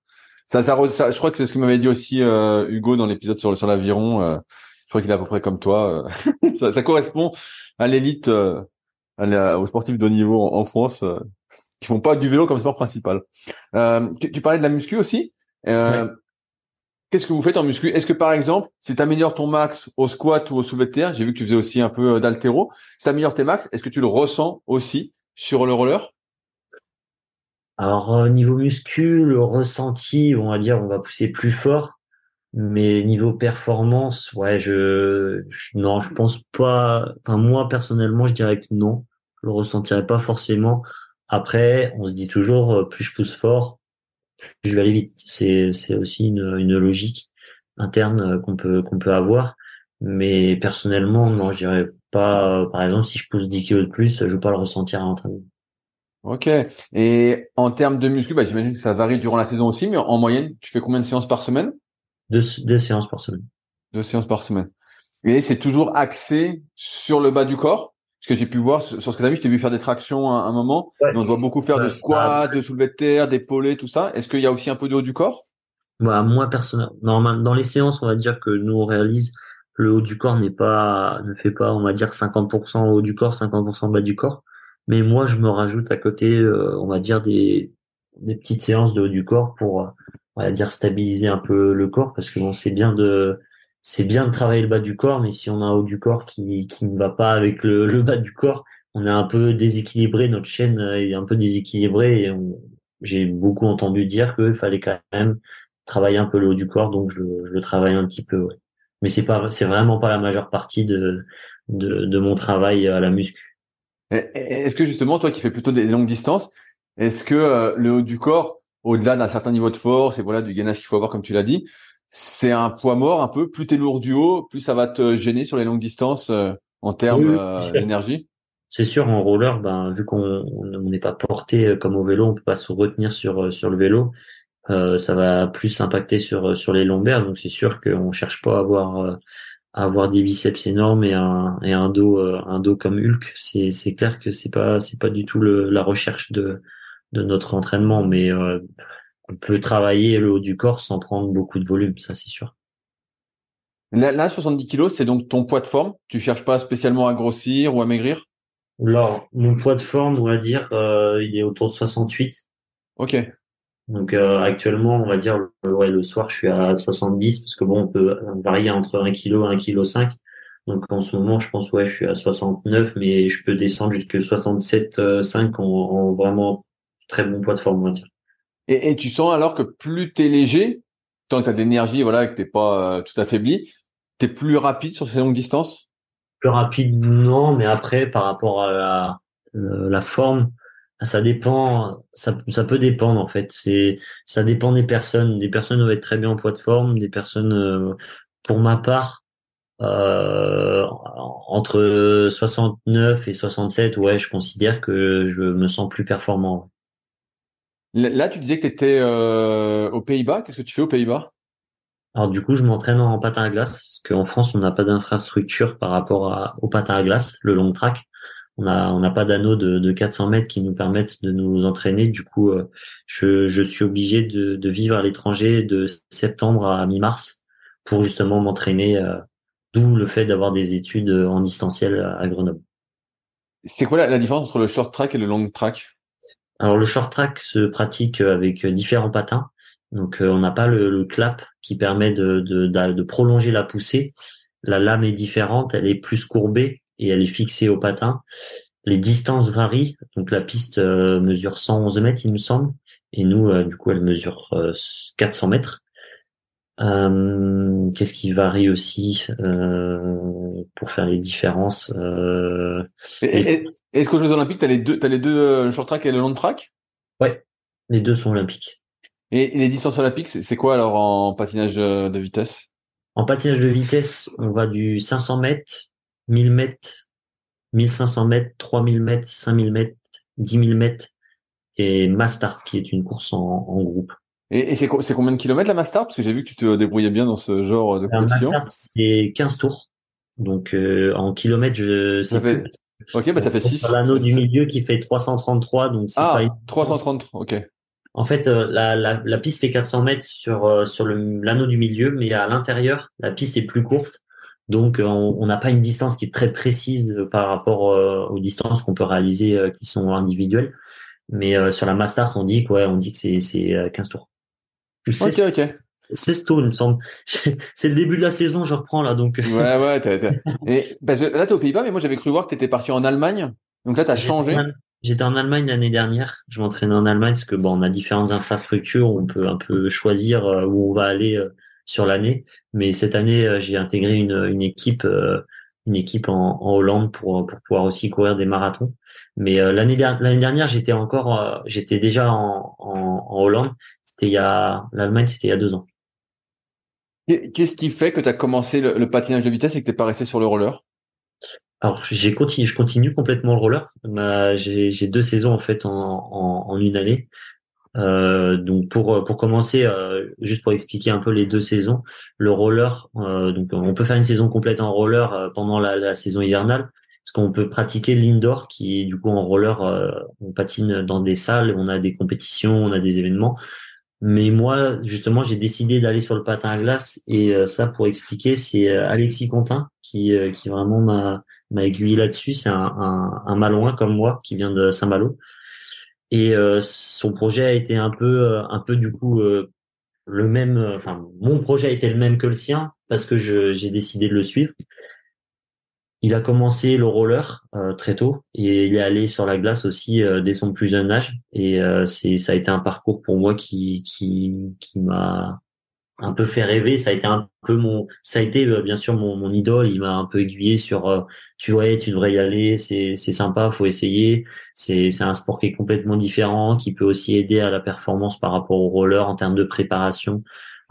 [SPEAKER 1] ça, ça, je crois que c'est ce que m'avait dit aussi euh, Hugo dans l'épisode sur sur l'aviron. Euh, je crois qu'il est à peu près comme toi. ça, ça, correspond à l'élite, aux sportifs de haut niveau en France qui font pas du vélo comme sport principal. Euh, tu, parlais de la muscu aussi. Euh, qu'est-ce que vous faites en muscu? Est-ce que par exemple, si tu améliores ton max au squat ou au soulevé de terre, j'ai vu que tu faisais aussi un peu euh, d'altéro, si tu améliores tes max, est-ce que tu le ressens aussi sur le roller?
[SPEAKER 2] Alors niveau muscu, le ressenti, on va dire, on va pousser plus fort. Mais niveau performance, ouais, je, je non, je pense pas. Enfin moi personnellement, je dirais que non, je le ressentirais pas forcément. Après, on se dit toujours, euh, plus je pousse fort, plus je vais aller vite. C'est, c'est aussi une, une logique interne euh, qu'on peut, qu'on peut avoir. Mais personnellement, non, je dirais pas, euh, par exemple, si je pousse 10 kilos de plus, je vais pas le ressentir à l'entraînement.
[SPEAKER 1] Ok. Et en termes de muscu, bah, j'imagine que ça varie durant la saison aussi, mais en moyenne, tu fais combien de séances par semaine?
[SPEAKER 2] Deux, deux séances par semaine.
[SPEAKER 1] Deux séances par semaine. Et c'est toujours axé sur le bas du corps? Ce que j'ai pu voir sur ce que tu as vu, je t'ai vu faire des tractions à un moment. On doit beaucoup faire de squats, de soulevé de terre, d'épaulés, tout ça. Est-ce qu'il y a aussi un peu de haut du corps?
[SPEAKER 2] Bah, Moi, personnellement, dans les séances, on va dire que nous, on réalise le haut du corps n'est pas, ne fait pas, on va dire 50% haut du corps, 50% bas du corps. Mais moi, je me rajoute à côté, euh, on va dire des, des petites séances de haut du corps pour, on va dire stabiliser un peu le corps parce que bon, c'est bien de, c'est bien de travailler le bas du corps, mais si on a un haut du corps qui, qui ne va pas avec le, le bas du corps, on est un peu déséquilibré, notre chaîne est un peu déséquilibrée et j'ai beaucoup entendu dire qu'il fallait quand même travailler un peu le haut du corps, donc je, je le travaille un petit peu. Ouais. Mais c'est pas, c'est vraiment pas la majeure partie de, de, de mon travail à la muscu.
[SPEAKER 1] Est-ce que justement, toi qui fais plutôt des longues distances, est-ce que euh, le haut du corps, au-delà d'un certain niveau de force et voilà du gainage qu'il faut avoir comme tu l'as dit, c'est un poids mort un peu. Plus t'es lourd du haut, plus ça va te gêner sur les longues distances euh, en termes euh, d'énergie.
[SPEAKER 2] C'est sûr, en roller, ben vu qu'on n'est pas porté euh, comme au vélo, on peut pas se retenir sur sur le vélo. ça va plus impacter sur sur les lombaires, donc c'est sûr qu'on cherche pas à avoir à avoir des biceps énormes et un et un dos un dos comme Hulk. C'est c'est clair que c'est pas c'est pas du tout le, la recherche de de notre entraînement, mais on peut travailler le haut du corps sans prendre beaucoup de volume, ça c'est sûr.
[SPEAKER 1] Là, 70 kilos, c'est donc ton poids de forme? Tu cherches pas spécialement à grossir ou à maigrir?
[SPEAKER 2] Alors, mon poids de forme, on va dire, euh, il est autour de 68.
[SPEAKER 1] Ok.
[SPEAKER 2] Donc euh, actuellement, on va dire, ouais, le soir, je suis à 70 parce que bon, on peut varier entre 1 kg et 1 kg 5. Donc en ce moment, je pense ouais, je suis à 69, mais je peux descendre jusqu'à 67,5 en, en vraiment très bon poids de forme, on va dire.
[SPEAKER 1] Et, et tu sens alors que plus t'es léger, tant que t'as de l'énergie, voilà, que t'es pas euh, tout affaibli, t'es plus rapide sur ces longues distances?
[SPEAKER 2] Plus rapide, non, mais après, par rapport à la, la forme, ça dépend, ça, ça peut dépendre en fait. C'est, ça dépend des personnes. Des personnes vont être très bien en poids de forme, des personnes, euh, pour ma part, euh, entre 69 et 67, ouais, je considère que je me sens plus performant.
[SPEAKER 1] Là, tu disais que tu étais euh, aux Pays-Bas. Qu'est-ce que tu fais aux Pays-Bas?
[SPEAKER 2] Alors du coup, je m'entraîne en patin à glace parce qu'en France, on n'a pas d'infrastructure par rapport à, au patin à glace, le long track on n'a pas d'anneau de, de 400 mètres qui nous permettent de nous entraîner. Du coup, euh, je, je suis obligé de, de vivre à l'étranger de septembre à mi-mars pour justement m'entraîner. Euh, d'où le fait d'avoir des études en distanciel à Grenoble.
[SPEAKER 1] C'est quoi la, la, différence entre le short track et le long track?
[SPEAKER 2] Alors le short track se pratique avec différents patins. Donc euh, on n'a pas le, clap qui permet de, de, prolonger la poussée. La lame est différente, elle est plus courbée et elle est fixée au patin. Les distances varient, donc la piste euh, mesure 111 mètres, il me semble, et nous, euh, du coup, elle mesure 400 euh. Qu'est-ce qui varie aussi pour faire les différences
[SPEAKER 1] Est-ce qu'aux Jeux Olympiques, tu as les deux, as les deux short track et le long track?
[SPEAKER 2] Ouais, les deux sont olympiques.
[SPEAKER 1] Et les distances olympiques, c'est quoi alors en patinage de vitesse?
[SPEAKER 2] En patinage de vitesse, on va du 500 mètres 1000 mètres, 1500 mètres, 3000 mètres, 5000 mètres, 10 000 mètres et Mastart qui est une course en, groupe.
[SPEAKER 1] Et, et c'est, combien de kilomètres la Mastart Parce que j'ai vu que tu te débrouillais bien dans ce genre de compétition.
[SPEAKER 2] La Mastart, c'est 15 tours. Donc euh, en kilomètres, je
[SPEAKER 1] ça fait... Ok, bah ça fait 6.
[SPEAKER 2] L'anneau du milieu qui fait 333, donc c'est
[SPEAKER 1] ah, pas 333, ok.
[SPEAKER 2] En fait, euh, la, la, la, piste fait 400 mètres sur euh, sur le, l'anneau du milieu, mais à l'intérieur, la piste est plus courte. Donc, euh, on n'a pas une distance qui est très précise euh, par rapport euh, aux distances qu'on peut réaliser qui sont individuelles. Mais sur la Mastart, on dit quoi On dit que c'est c'est 15 tours.
[SPEAKER 1] Ok, ok.
[SPEAKER 2] 16 tours, il me semble. c'est le début de la saison, je reprends là, donc.
[SPEAKER 1] ouais, ouais. T'as, Et parce que là, t'es aux Pays-Bas, mais moi, j'avais cru voir que t'étais parti en Allemagne. Donc là, t'as changé.
[SPEAKER 2] J'étais en Allemagne l'année dernière. Je m'entraînais en Allemagne parce que bon, on a différentes infrastructures. On peut un peu choisir où on va aller sur l'année. Mais cette année, euh, j'ai intégré une, une équipe, euh, une équipe en, en, Hollande pour, pour pouvoir aussi courir des marathons. Mais euh, l'année l'année dernière, j'étais encore, j'étais déjà en, en, en Hollande. C'était il y a l'Allemagne, c'était il y a deux ans.
[SPEAKER 1] Qu'est-ce qui fait que tu as commencé le, patinage de vitesse et que t'es pas resté sur le roller?
[SPEAKER 2] Alors j'ai continué, je continue complètement le roller. J'ai deux saisons en fait en, en, en une année. Euh, donc pour pour commencer, euh, juste pour expliquer un peu les deux saisons, le roller, euh, donc on peut faire une saison complète en roller euh, pendant la, la, saison hivernale, parce qu'on peut pratiquer l'indoor qui est du coup en roller, euh, on patine dans des salles, on a des compétitions, on a des événements. Mais moi, justement, j'ai décidé d'aller sur le patin à glace et ça, pour expliquer, c'est Alexis Contin qui qui vraiment m'a m'a aiguillé là-dessus. C'est un, un, Malouin comme moi qui vient de Saint-Malo et euh, son projet a été un peu, euh, un peu du coup euh, le même. Enfin, mon projet a été le même que le sien parce que j'ai décidé de le suivre. Il a commencé le roller très tôt et il est allé sur la glace aussi dès son plus jeune âge. Et c'est ça a été un parcours pour moi qui qui qui m'a un peu fait rêver. Ça a été un peu mon, ça a été euh, bien sûr mon, mon idole. Il m'a un peu aiguillé sur, euh, tu vois, tu devrais y aller. C'est c'est sympa, faut essayer. C'est c'est un sport qui est complètement différent, qui peut aussi aider à la performance par rapport au roller en termes de préparation.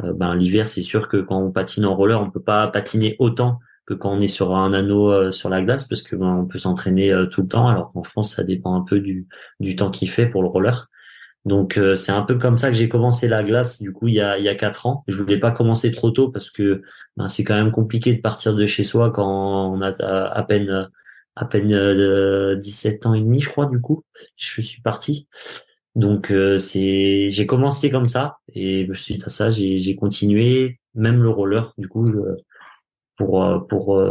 [SPEAKER 2] Euh, ben l'hiver, c'est sûr que quand on patine en roller, on peut pas patiner autant que quand on est sur un anneau sur la glace parce que ben, on peut s'entraîner tout le temps alors qu'en France ça dépend un peu du du temps qu'il fait pour le roller donc euh, c'est un peu comme ça que j'ai commencé la glace du coup il y a il y a quatre ans. Je voulais pas commencer trop tôt parce que ben, c'est quand même compliqué de partir de chez soi quand on a à, peine à peine euh, 17 ans et demi je crois du coup. Je suis parti. Donc euh, c'est j'ai commencé comme ça et suite à ça j'ai j'ai continué même le roller du coup pour euh, pour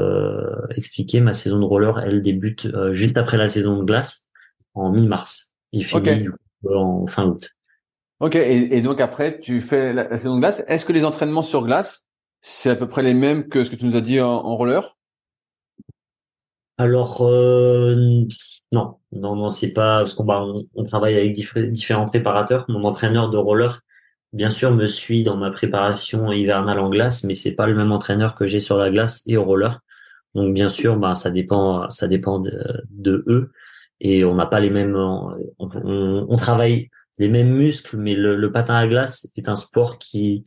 [SPEAKER 2] expliquer ma saison de roller elle débute juste après la saison de glace en mi-mars et finit du coup en fin août.
[SPEAKER 1] Ok, et, donc après, tu fais la, saison de glace. Est-ce que les entraînements sur glace, c'est à peu près les mêmes que ce que tu nous as dit en, roller?
[SPEAKER 2] Alors euh, non, non, non, c'est pas parce qu'on bah, on, travaille avec différents préparateurs. Mon entraîneur de roller, bien sûr, me suit dans ma préparation hivernale en glace, mais c'est pas le même entraîneur que j'ai sur la glace et au roller. Donc bien sûr, bah ça dépend, ça dépend de, eux et on n'a pas les mêmes. On, travaille les mêmes muscles, mais le, le, patin à glace est un sport qui,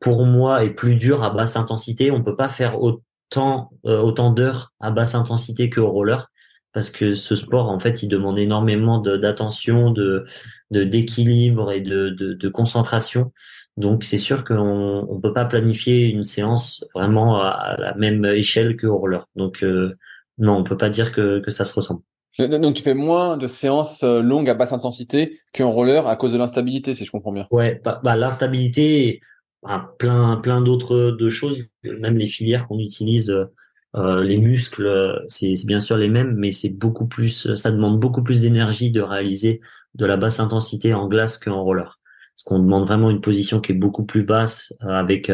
[SPEAKER 2] pour moi, est plus dur à basse intensité. On peut pas faire autant euh, autant d'heures à basse intensité que au roller parce que ce sport, en fait, il demande énormément d'attention, de d'équilibre et de, de, de, concentration. Donc, c'est sûr qu'on on peut pas planifier une séance vraiment à, la même échelle que au roller. Donc, euh, non, on peut pas dire que, que ça se ressemble.
[SPEAKER 1] Donc tu fais moins de séances euh, longues à basse intensité qu'en roller à cause de l'instabilité, si je comprends bien.
[SPEAKER 2] Ouais, bah, bah l'instabilité, bah, plein plein d'autres de choses, même les filières qu'on utilise, euh, les muscles, c'est bien sûr les mêmes, mais c'est beaucoup plus, ça demande beaucoup plus d'énergie de réaliser de la basse intensité en glace qu'en roller. Parce qu'on demande vraiment une position qui est beaucoup plus basse, euh, avec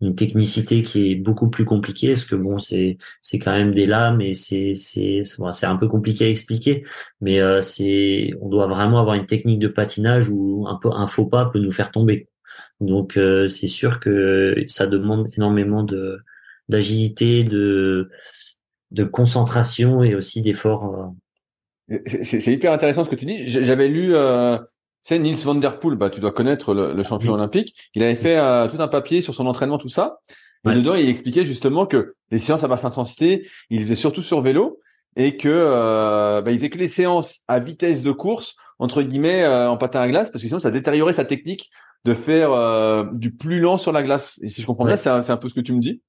[SPEAKER 2] une technicité qui est beaucoup plus compliquée parce que bon c'est c'est quand même des lames et c'est c'est c'est un peu compliqué à expliquer mais euh, c'est on doit vraiment avoir une technique de patinage où un peu un faux pas peut nous faire tomber donc euh, c'est sûr que ça demande énormément de d'agilité de de concentration et aussi d'effort
[SPEAKER 1] euh. C'est hyper intéressant ce que tu dis j'avais lu c'est Nils van der Poel, bah, tu dois connaître le, champion olympique. Il avait fait euh, tout un papier sur son entraînement, tout ça. Et dedans, il expliquait justement que les séances à basse intensité, il faisait surtout sur vélo et que euh, bah, il faisait que les séances à vitesse de course entre guillemets euh, en patin à glace parce que sinon ça détériorait sa technique de faire euh, du plus lent sur la glace. Et si je comprends bien, c'est un, un, peu ce que tu me dis.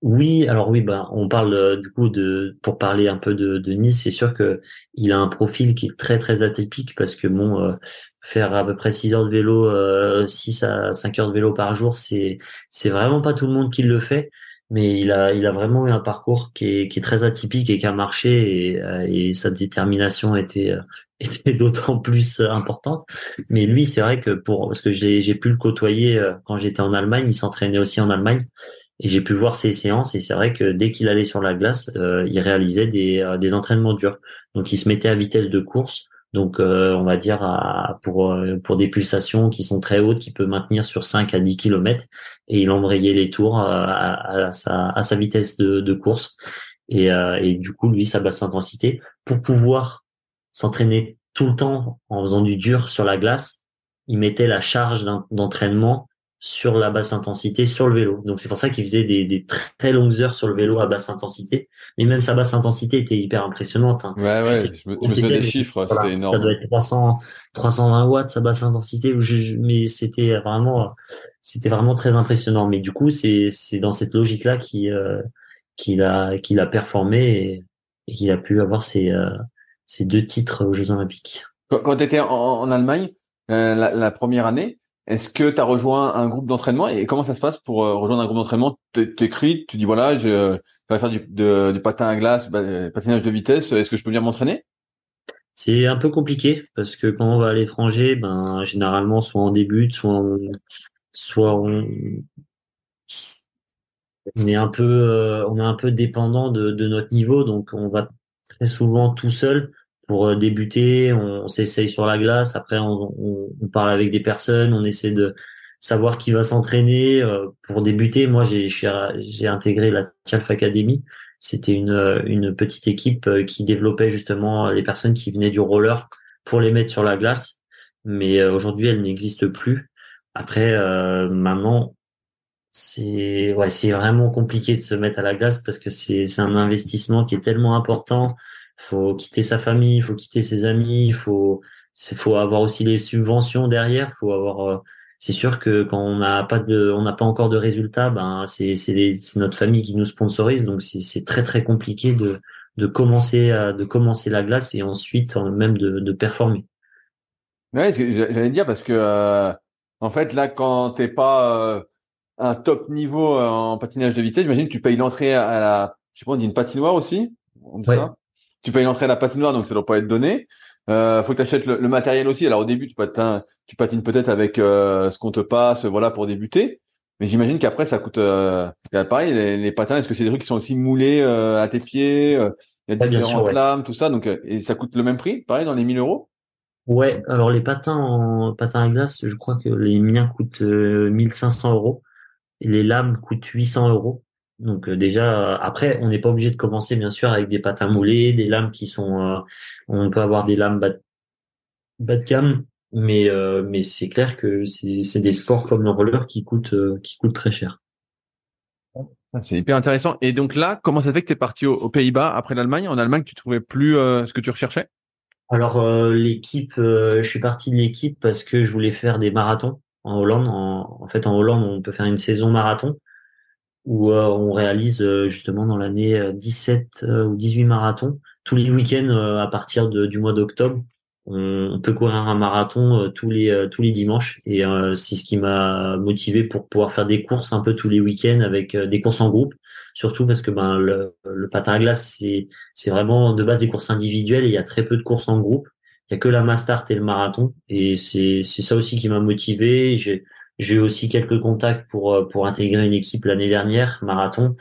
[SPEAKER 2] Oui, alors oui, bah, on parle euh, du coup de pour parler un peu de, de Nice, c'est sûr que il a un profil qui est très très atypique parce que bon, euh, faire à peu près 6 heures de vélo, euh, 6 à 5 heures de vélo par jour, c'est c'est vraiment pas tout le monde qui le fait, mais il a il a vraiment eu un parcours qui est qui est très atypique et qui a marché et, euh, et sa détermination était était d'autant plus importante. Mais lui, c'est vrai que pour parce que j'ai j'ai pu le côtoyer quand j'étais en Allemagne, il s'entraînait aussi en Allemagne. Et j'ai pu voir ses séances et c'est vrai que dès qu'il allait sur la glace, euh, il réalisait des, euh, des entraînements durs. Donc il se mettait à vitesse de course, donc euh, on va dire à, pour pour des pulsations qui sont très hautes, qui peut maintenir sur 5 à 10 km et il embrayait les tours à, à, sa, à sa vitesse de, de course. Et, et du coup lui sa basse intensité pour pouvoir s'entraîner tout le temps en faisant du dur sur la glace, il mettait la charge d'entraînement sur la basse intensité sur le vélo. Donc c'est pour ça qu'il faisait des, des, très longues heures sur le vélo à basse intensité. Mais même sa basse intensité était hyper impressionnante. Hein.
[SPEAKER 1] Ouais, ouais, je, me, je souviens des chiffres, c'était énorme.
[SPEAKER 2] Ça doit être 300, 320 watts sa basse intensité, mais c'était vraiment, c'était vraiment très impressionnant. Mais du coup, c'est c'est dans cette logique-là qu'il euh, qu'il a qu'il a performé et, qu'il a pu avoir ses euh, ses deux titres aux Jeux Olympiques.
[SPEAKER 1] Quand, quand tu étais en, en Allemagne euh, la, la première année, est-ce que tu as rejoint un groupe d'entraînement et comment ça se passe pour euh, rejoindre un groupe d'entraînement? T'écris, tu dis voilà, je, vais faire du, patin à glace, patinage de vitesse. Est-ce que je peux venir m'entraîner?
[SPEAKER 2] C'est un peu compliqué parce que quand on va à l'étranger, ben généralement soit on débute, soit on, on, est un peu, euh, on est un peu dépendant de notre niveau, donc on va très souvent tout seul pour euh, débuter, on, s'essaye sur la glace. Après, on, on, parle avec des personnes, on essaie de savoir qui va s'entraîner. Euh, pour débuter, moi, j'ai intégré la Tialf Academy. C'était une, euh, une petite équipe qui développait justement les personnes qui venaient du roller pour les mettre sur la glace. Mais aujourd'hui, elle n'existe plus. Après, maintenant, c'est ouais, c'est vraiment compliqué de se mettre à la glace parce que c'est c'est un investissement qui est tellement important faut quitter sa famille, il faut quitter ses amis, il faut faut avoir aussi les subventions derrière, faut avoir euh, c'est sûr que quand on n'a pas de on n'a pas encore de résultats, ben c'est c'est notre famille qui nous sponsorise donc c'est c'est très très compliqué de de commencer à, de commencer la glace et ensuite même de de performer.
[SPEAKER 1] Ouais, j'allais dire parce que euh, en fait là quand t'es pas euh, un top niveau en patinage de vitesse, j'imagine que tu payes l'entrée à la je sais pas on dit une patinoire aussi, tu payes l'entrée à la patinoire, donc ça doit pas être donné. Euh, faut que tu achètes le, matériel aussi. Alors au début, tu patines, tu patines peut-être avec euh, ce qu'on te passe, voilà, pour débuter. Mais j'imagine qu'après, ça coûte. Euh, pareil, les, patins, est-ce que c'est des trucs qui sont aussi moulés euh, à tes pieds euh, Il y a différentes lames, tout ça. Donc, et ça coûte le même prix, pareil, dans les 1000 euros?
[SPEAKER 2] Ouais, alors les patins en patins à glace, je crois que les miens coûtent 1500 euros et les lames coûtent 800 euros. Donc déjà, après, on n'est pas obligé de commencer bien sûr avec des patins moulés, des lames qui sont, on peut avoir des lames bas, bas de gamme mais euh, mais c'est clair que c'est des sports comme le roller qui coûtent euh, qui coûtent très cher.
[SPEAKER 1] C'est hyper intéressant. Et donc là, comment ça fait que tu es parti aux, Pays-Bas après l'Allemagne? En Allemagne, tu trouvais plus euh, ce que tu recherchais?
[SPEAKER 2] Alors l'équipe, je suis parti de l'équipe parce que je voulais faire des marathons en Hollande. En, en, fait, en Hollande, on peut faire une saison marathon où on réalise justement dans l'année 17 ou 18 marathons. Tous les week-ends à partir de, du mois d'octobre on, peut courir un marathon euh, tous les euh, tous les dimanches. Et euh, c'est ce qui m'a motivé pour pouvoir faire des courses un peu tous les week-ends avec des courses en groupe. Surtout parce que ben le, le patin à glace c'est c'est vraiment de base des courses individuelles et il y a très peu de courses en groupe. Il y a que la Mastart et le marathon. Et c'est c'est ça aussi qui m'a motivé. J'ai j'ai aussi quelques contacts pour pour intégrer une équipe l'année dernière marathon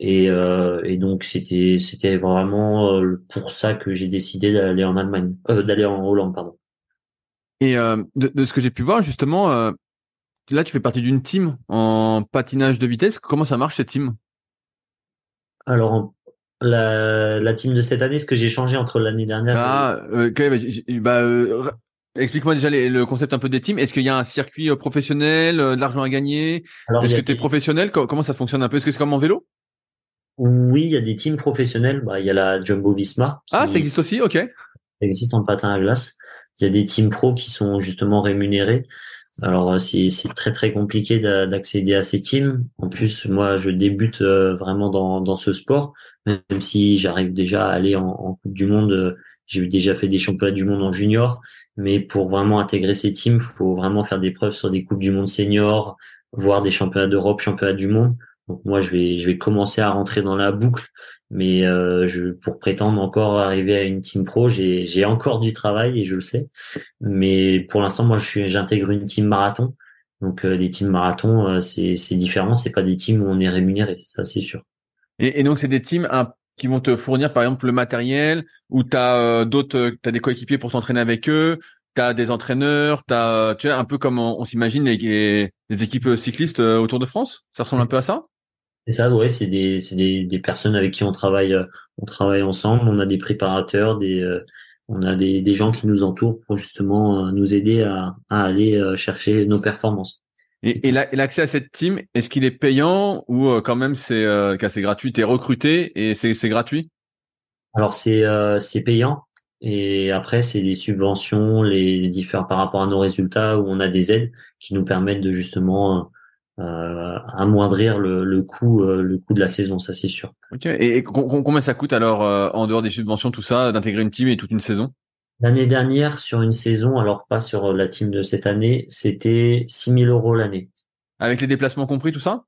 [SPEAKER 2] et, euh, et donc c'était c'était vraiment euh, pour ça que j'ai décidé d'aller en Allemagne, euh, d'aller en Hollande, pardon.
[SPEAKER 1] Et euh, de, de, ce que j'ai pu voir justement, euh, là tu fais partie d'une team en patinage de vitesse. Comment ça marche cette team?
[SPEAKER 2] Alors la, la team de cette année, ce que j'ai changé entre l'année dernière.
[SPEAKER 1] Ah, et... bah, bah Explique-moi déjà le concept un peu des teams. Est-ce qu'il y a un circuit professionnel, de l'argent à gagner? Est-ce que tu es professionnel? Comment ça fonctionne un peu? Est-ce que c'est comme en vélo?
[SPEAKER 2] Oui, il y a des teams professionnels. Bah, il y a la Jumbo Visma.
[SPEAKER 1] ah, ça existe aussi, ok. Ça
[SPEAKER 2] existe en patin à glace. Il y a des teams pro qui sont justement rémunérés. Alors euh, c'est très très compliqué d'accéder à ces teams. En plus, moi, je débute euh, vraiment dans, dans ce sport, même si j'arrive déjà à aller en, en Coupe du Monde. Euh, j'ai déjà fait des championnats du monde en junior, mais pour vraiment intégrer ces teams, faut vraiment faire des preuves sur des coupes du monde senior, voir des championnats d'Europe, championnats du monde. Donc moi, je vais, je vais commencer à rentrer dans la boucle, mais euh, je, pour prétendre encore arriver à une team pro, j'ai, encore du travail et je le sais. Mais pour l'instant, moi, je suis, j'intègre une team marathon. Donc euh, les teams marathon, euh, c'est, c'est différent. C'est pas des teams où on est rémunéré, ça c'est sûr.
[SPEAKER 1] Et, donc c'est des teams qui vont te fournir par exemple le matériel, ou t'as euh, d'autres, t'as des coéquipiers pour t'entraîner avec eux, t'as des entraîneurs, t'as, tu vois, un peu comme on, s'imagine les, les, équipes cyclistes autour de France. Ça ressemble un peu à ça?
[SPEAKER 2] C'est ça, ouais, c'est des, c'est des, des personnes avec qui on travaille, euh, on travaille ensemble. On a des préparateurs, des, euh, on a des, des gens qui nous entourent pour justement euh, nous aider à, à aller chercher nos performances.
[SPEAKER 1] Et, et l'accès à cette team, est-ce qu'il est payant ou quand même c'est euh, gratuit T'es recruté et c'est c'est gratuit?
[SPEAKER 2] Alors c'est c'est payant et après c'est des subventions, les, les différents par rapport à nos résultats où on a des aides qui nous permettent de justement euh, amoindrir le, le coût euh, le coût de la saison, ça c'est sûr.
[SPEAKER 1] Ok. Et, combien ça coûte alors euh, en dehors des subventions, tout ça, d'intégrer une team et toute une saison?
[SPEAKER 2] L'année dernière, sur une saison, alors pas sur la team de cette année, c'était 6000 euros l'année.
[SPEAKER 1] Avec les déplacements compris, tout ça?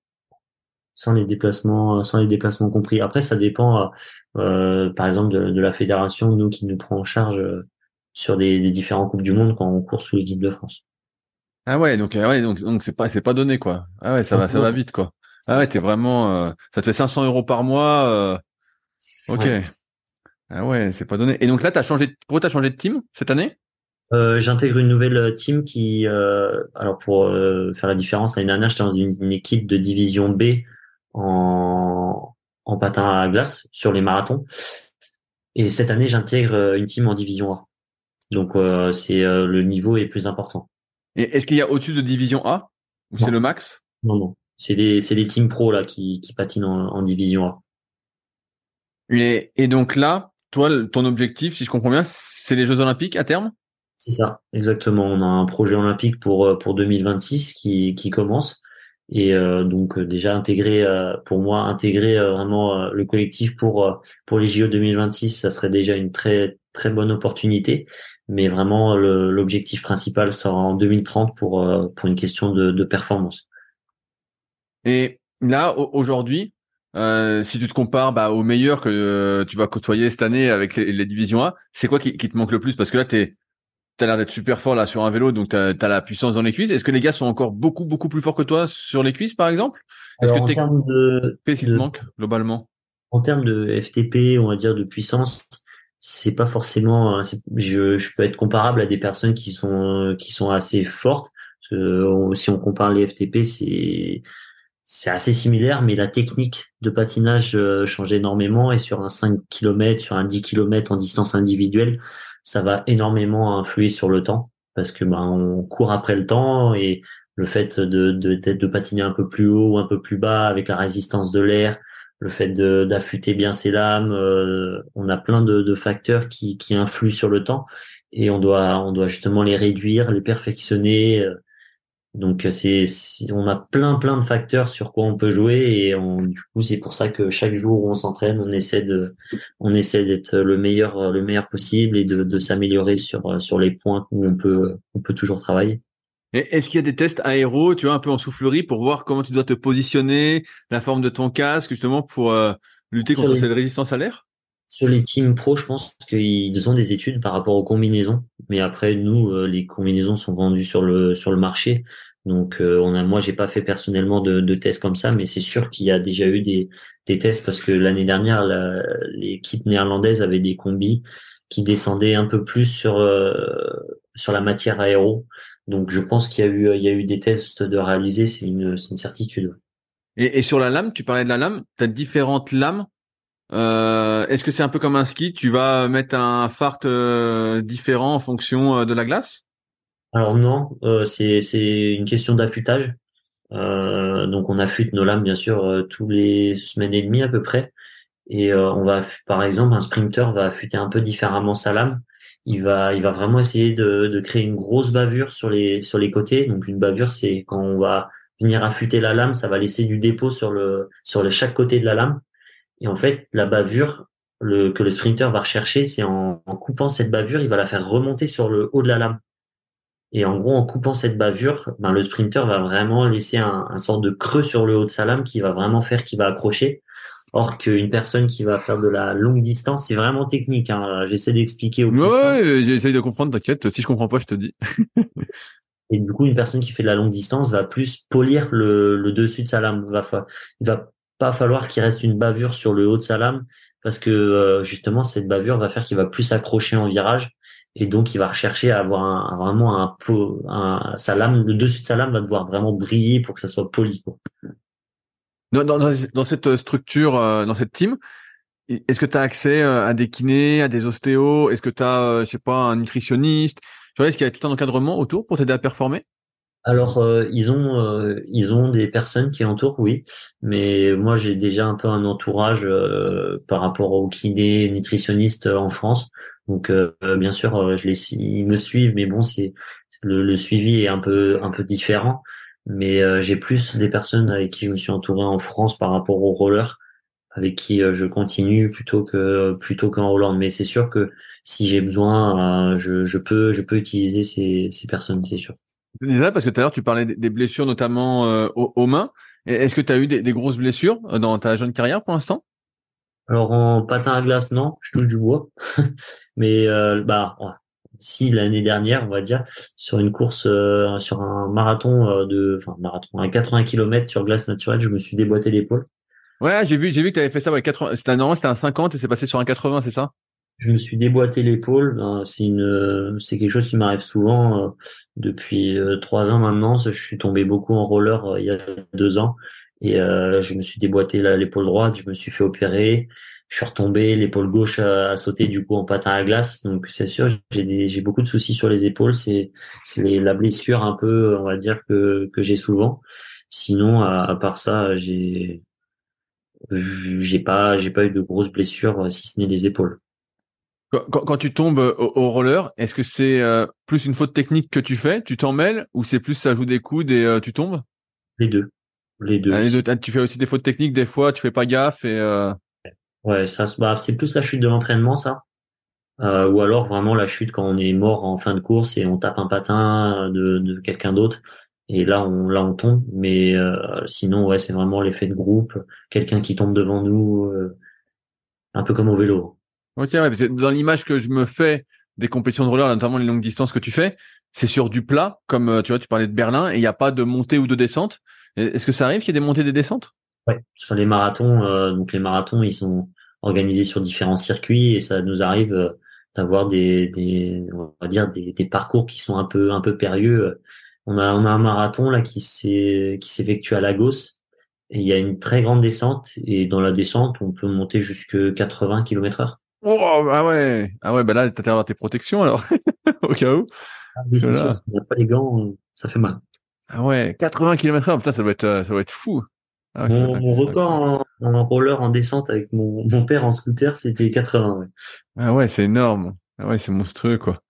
[SPEAKER 2] Sans les déplacements, sans les déplacements compris. Après, ça dépend, euh, par exemple, de, de, la fédération, nous qui nous prend en charge sur des, des différents coupes du monde quand on court sous l'équipe de France.
[SPEAKER 1] Ah ouais, donc ouais, donc donc c'est pas c'est pas donné quoi. Ah ouais, ça va ça va vite quoi. Ah ouais, t'es vraiment euh, ça te fait 500 euros par mois. Euh... Ok. Ah ouais, c'est pas donné. Et donc là, t'as changé. Pourquoi t'as changé de team cette année?
[SPEAKER 2] Euh, J'intègre une nouvelle team qui, euh, alors pour euh, faire la différence, l'année dernière, j'étais dans une, une, équipe de division B en en patin à glace sur les marathons. Et cette année, j'intègre une team en division A. Donc c'est le niveau est plus important.
[SPEAKER 1] Et est-ce qu'il y a au-dessus de division A? Ou c'est le max?
[SPEAKER 2] Non, non. C'est les c'est les teams pro là qui qui patinent en, division A.
[SPEAKER 1] Et, et donc là, toi, ton objectif, si je comprends bien, c'est les Jeux Olympiques à terme?
[SPEAKER 2] C'est ça, exactement. On a un projet olympique pour euh, pour 2026 qui qui commence et euh, donc euh, déjà intégrer pour moi intégrer vraiment le collectif pour pour les JO 2026 ça serait déjà une très très bonne opportunité mais vraiment l'objectif principal sera en 2030 pour pour une question de, de performance.
[SPEAKER 1] Et là aujourd'hui, euh, si tu te compares bah, aux meilleurs que euh, tu vas côtoyer cette année avec les, divisions A, c'est quoi qui, qui, te manque le plus? Parce que là, tu tu as l'air d'être super fort là sur un vélo, donc tu as, la puissance dans les cuisses. Est-ce que les gars sont encore beaucoup, beaucoup plus forts que toi sur les cuisses, par exemple? Est-ce que
[SPEAKER 2] termes de,
[SPEAKER 1] qu'est-ce manque globalement?
[SPEAKER 2] En termes de FTP, on va dire de puissance, c'est pas forcément. Je, je peux être comparable à des personnes qui sont qui sont assez fortes. si on compare les FTP, c'est c'est assez similaire, mais la technique de patinage euh, change énormément et sur un 5 km, sur un 10 km en distance individuelle, ça va énormément influer sur le temps parce que ben on court après le temps et le fait de de, patiner un peu plus haut ou un peu plus bas avec la résistance de l'air, le fait d'affûter bien ses lames, euh, on a plein de, de facteurs qui, qui influent sur le temps et on doit on doit justement les réduire, les perfectionner euh, donc c'est on a plein plein de facteurs sur quoi on peut jouer et on, du coup c'est pour ça que chaque jour où on s'entraîne, on essaie de on essaie d'être le meilleur le meilleur possible et de, de s'améliorer sur sur les points où on peut on peut toujours travailler.
[SPEAKER 1] Est-ce qu'il y a des tests aéro, tu vois, un peu en soufflerie pour voir comment tu dois te positionner, la forme de ton casque justement pour euh, lutter contre cette résistance à l'air?
[SPEAKER 2] Sur les teams pro, je pense qu'ils ont des études par rapport aux combinaisons, mais après nous, euh, les combinaisons sont vendues sur le sur le marché, donc euh, on a, moi j'ai pas fait personnellement de, de tests comme ça, mais c'est sûr qu'il y a déjà eu des, tests parce que l'année dernière l'équipe néerlandaise avait des combis qui descendaient un peu plus sur euh, sur la matière aéro. Donc je pense qu'il y a eu des tests de réaliser, c'est une certitude.
[SPEAKER 1] Et, sur la lame, tu parlais de la lame, tu as différentes lames euh, est-ce que c'est un peu comme un ski? Tu vas mettre un fart euh, différent en fonction de la glace?
[SPEAKER 2] Alors non, c'est c'est une question d'affûtage. donc on affûte nos lames bien sûr tous les semaines et demie à peu près. Et on va par exemple un sprinter va affûter un peu différemment sa lame. Il va il va vraiment essayer de, de créer une grosse bavure sur les sur les côtés. Donc une bavure c'est quand on va venir affûter la lame, ça va laisser du dépôt sur le sur le chaque côté de la lame et en fait, la bavure le, que le sprinter va rechercher, c'est en, en, coupant cette bavure, il va la faire remonter sur le haut de la lame. Et en gros, en coupant cette bavure, ben, le sprinter va vraiment laisser un, un sort de creux sur le haut de sa lame qui va vraiment faire qu'il va accrocher. Or qu'une personne qui va faire de la longue distance, c'est vraiment technique. Hein. J'essaie d'expliquer au
[SPEAKER 1] plus Ouais, j'essaie de comprendre, t'inquiète. Si je comprends pas, je te dis.
[SPEAKER 2] Et du coup, une personne qui fait de la longue distance va plus polir le, le dessus de sa lame. Va, il va pas falloir qu'il reste une bavure sur le haut de sa lame parce que euh, justement cette bavure va faire qu'il va plus s'accrocher en virage et donc il va rechercher à avoir un, vraiment un, un, sa lame le dessus de sa lame va devoir vraiment briller pour que ça soit poli quoi.
[SPEAKER 1] Dans, dans, dans cette structure euh, dans cette team est-ce que tu as accès euh, à des kinés à des ostéos? Est-ce que tu as je sais pas un nutritionniste? Tu vois est-ce qu'il y a tout un encadrement autour pour t'aider à performer?
[SPEAKER 2] Alors euh, ils ont euh, ils ont des personnes qui entourent, oui, mais moi j'ai déjà un peu un entourage euh, par rapport aux kinés, nutritionnistes en France. Donc bien sûr, je les ils me suivent, mais bon c'est le, le, suivi est un peu un peu différent. Mais j'ai plus des personnes avec qui je me suis entouré en France par rapport au roller, avec qui je continue plutôt que plutôt qu'en Hollande. Mais c'est sûr que si j'ai besoin, je, je peux je peux utiliser ces ces personnes, c'est sûr.
[SPEAKER 1] Disais parce que tout à l'heure tu parlais des blessures notamment euh, aux, mains. Est-ce que tu as eu des, grosses blessures euh, dans ta jeune carrière pour l'instant?
[SPEAKER 2] Alors en patin à glace non, je touche du bois. Mais euh, bah si l'année dernière, on va dire, sur une course, sur un marathon de, enfin marathon, un 80 km sur glace naturelle, je me suis déboîté l'épaule.
[SPEAKER 1] Ouais, j'ai vu, j'ai vu que tu avais fait ça. Ouais, 80, c'était normalement c'était un 50 et c'est passé sur un 80, c'est ça?
[SPEAKER 2] Je me suis déboîté l'épaule. Ben, c'est une, c'est quelque chose qui m'arrive souvent euh, depuis euh, trois ans maintenant. Je suis tombé beaucoup en roller euh, il y a deux ans et je me suis déboîté l'épaule droite. Je me suis fait opérer. Je suis retombé, l'épaule gauche a, sauté du coup en patin à glace. Donc c'est sûr, j'ai j'ai beaucoup de soucis sur les épaules. C'est c'est la blessure un peu, on va dire que que j'ai souvent. Sinon, à, à part ça, j'ai j'ai pas j'ai pas eu de grosses blessures si ce n'est les épaules.
[SPEAKER 1] Quand, quand, tu tombes euh, au, roller, est-ce que c'est euh, plus une faute technique que tu fais, tu t'en mêles, ou c'est plus ça joue des coudes et euh, tu tombes?
[SPEAKER 2] Les deux. Les deux.
[SPEAKER 1] Ah, tu fais aussi des fautes techniques des fois, tu fais pas gaffe et.
[SPEAKER 2] Ouais, ça, bah, c'est plus la chute de l'entraînement, ça. ou alors vraiment la chute quand on est mort en fin de course et on tape un patin de, de quelqu'un d'autre et là on là on tombe. Mais sinon ouais, c'est vraiment l'effet de groupe, quelqu'un qui tombe devant nous, un peu comme au vélo.
[SPEAKER 1] Ok, ouais, parce que dans l'image que je me fais des compétitions de roller, notamment les longues distances que tu fais, c'est sur du plat, comme euh, tu vois, tu parlais de Berlin, et il n'y a pas de montée ou de descente. Est-ce que ça arrive qu'il y ait des montées et des descentes?
[SPEAKER 2] Ouais, sur les marathons, euh, donc les marathons, ils sont organisés sur différents circuits et ça nous arrive euh, d'avoir des, des, on va dire des, des, parcours qui sont un peu un peu périlleux. On a on a un marathon là qui s'est qui s'effectue à Lagos et il y a une très grande descente et dans la descente on peut monter jusque 80 km heure.
[SPEAKER 1] Oh, ah ouais ah ouais bah là t'as à tes protections alors au cas où.
[SPEAKER 2] Ah, si on n'a pas les gants, ça fait mal.
[SPEAKER 1] Ah ouais 80 km heure putain ça doit être ça doit être fou.
[SPEAKER 2] Ah mon, record en, roller en descente avec mon, mon père en scooter, c'était 80. Ouais.
[SPEAKER 1] Ah ouais, c'est énorme. Ah ouais, c'est monstrueux quoi.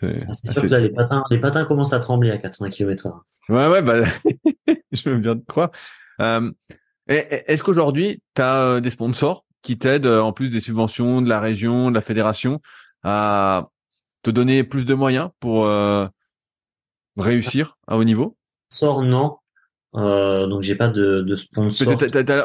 [SPEAKER 2] C'est ah, sûr que là, les patins, les patins commencent à trembler à 80 km/h.
[SPEAKER 1] Ouais, ouais, bah, je veux bien te croire. Euh, Est-ce qu'aujourd'hui, tu as euh, des sponsors qui t'aident, euh, en plus des subventions de la région, de la fédération, à te donner plus de moyens pour euh, réussir à haut niveau?
[SPEAKER 2] Sponsor, non. Euh, donc j'ai pas de, de sponsor.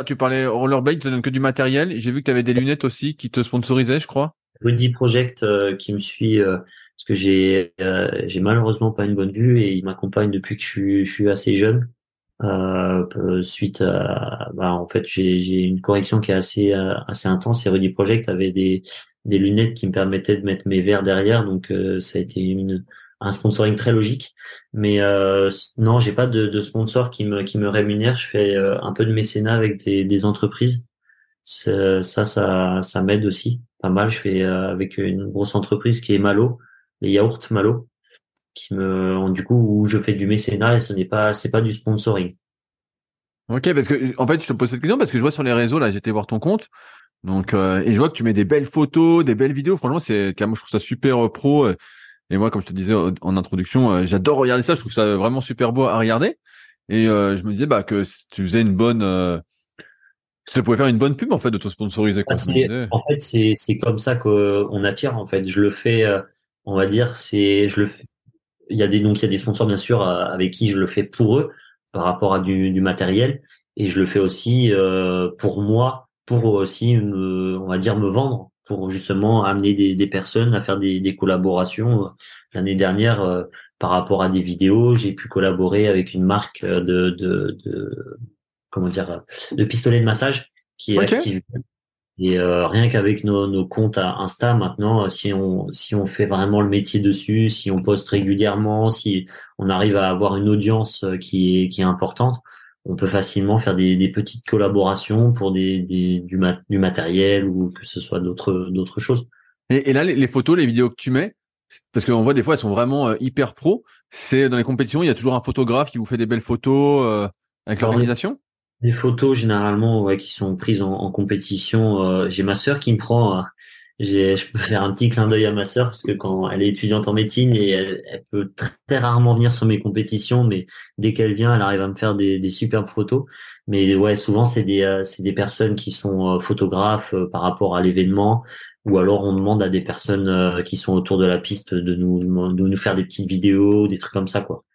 [SPEAKER 1] tu parlais Rollerblade, te donne que du matériel. J'ai vu que tu avais des lunettes aussi qui te sponsorisaient, je crois.
[SPEAKER 2] Rudy Project euh, qui me suit euh, parce que j'ai euh, j'ai malheureusement pas une bonne vue et il m'accompagne depuis que je suis je suis assez jeune. suite à bah, en fait j'ai j'ai une correction qui est assez assez intense et Rudy Project avait des des lunettes qui me permettaient de mettre mes verres derrière donc ça a été une un sponsoring très logique. Mais euh, non, j'ai pas de, de, sponsor qui me qui me rémunère. Je fais euh, un peu de mécénat avec des, des entreprises. Ça, ça, ça, m'aide aussi pas mal. Je fais euh, avec une grosse entreprise qui est Malo, les yaourts Malo, qui me, du coup, où je fais du mécénat et ce n'est pas, c'est pas du sponsoring.
[SPEAKER 1] Ok, parce que en fait, je te pose cette question parce que je vois sur les réseaux là, j'étais voir ton compte. Donc euh, et je vois que tu mets des belles photos, des belles vidéos. Franchement, c'est moi je trouve ça super pro. Et moi, comme je te disais en introduction, euh, j'adore regarder ça. Je trouve ça vraiment super beau à regarder. Et euh, je me disais bah que tu faisais une bonne, euh, ça pouvait faire une bonne pub en fait de te sponsoriser.
[SPEAKER 2] Quoi, ah, en fait, c'est c'est comme ça qu'on attire. En fait, je le fais. on va dire, c'est je le fais. Il y a des donc il y a des sponsors bien sûr avec qui je le fais pour eux par rapport à du, du matériel et je le fais aussi pour moi pour aussi me, on va dire me vendre pour justement amener des, des personnes à faire des, des collaborations. L'année dernière, euh, par rapport à des vidéos, j'ai pu collaborer avec une marque de, de, de comment dire de pistolet de massage qui est active. Et euh, rien qu'avec nos, nos comptes à Insta maintenant, si on si on fait vraiment le métier dessus, si on poste régulièrement, si on arrive à avoir une audience qui est qui est importante, on peut facilement faire des, des petites collaborations pour des, des du, du, matériel ou que ce soit d'autres d'autres choses.
[SPEAKER 1] Et, et là, les, photos, les vidéos que tu mets, parce qu'on voit des fois elles sont vraiment euh, hyper pro. C'est dans les compétitions, il y a toujours un photographe qui vous fait des belles photos euh, avec l'organisation?
[SPEAKER 2] Les photos généralement ouais, qui sont prises en, en compétition, euh, j'ai ma sœur qui me prend je peux faire un petit clin d'œil à ma sœur parce que quand elle est étudiante en médecine et elle, peut très, rarement venir sur mes compétitions, mais dès qu'elle vient, elle arrive à me faire des, des superbes photos. Mais ouais, souvent c'est des euh, c'est des personnes qui sont euh, photographes euh, par rapport à l'événement, ou alors on demande à des personnes qui sont autour de la piste de nous de nous faire des petites vidéos, des trucs comme ça quoi.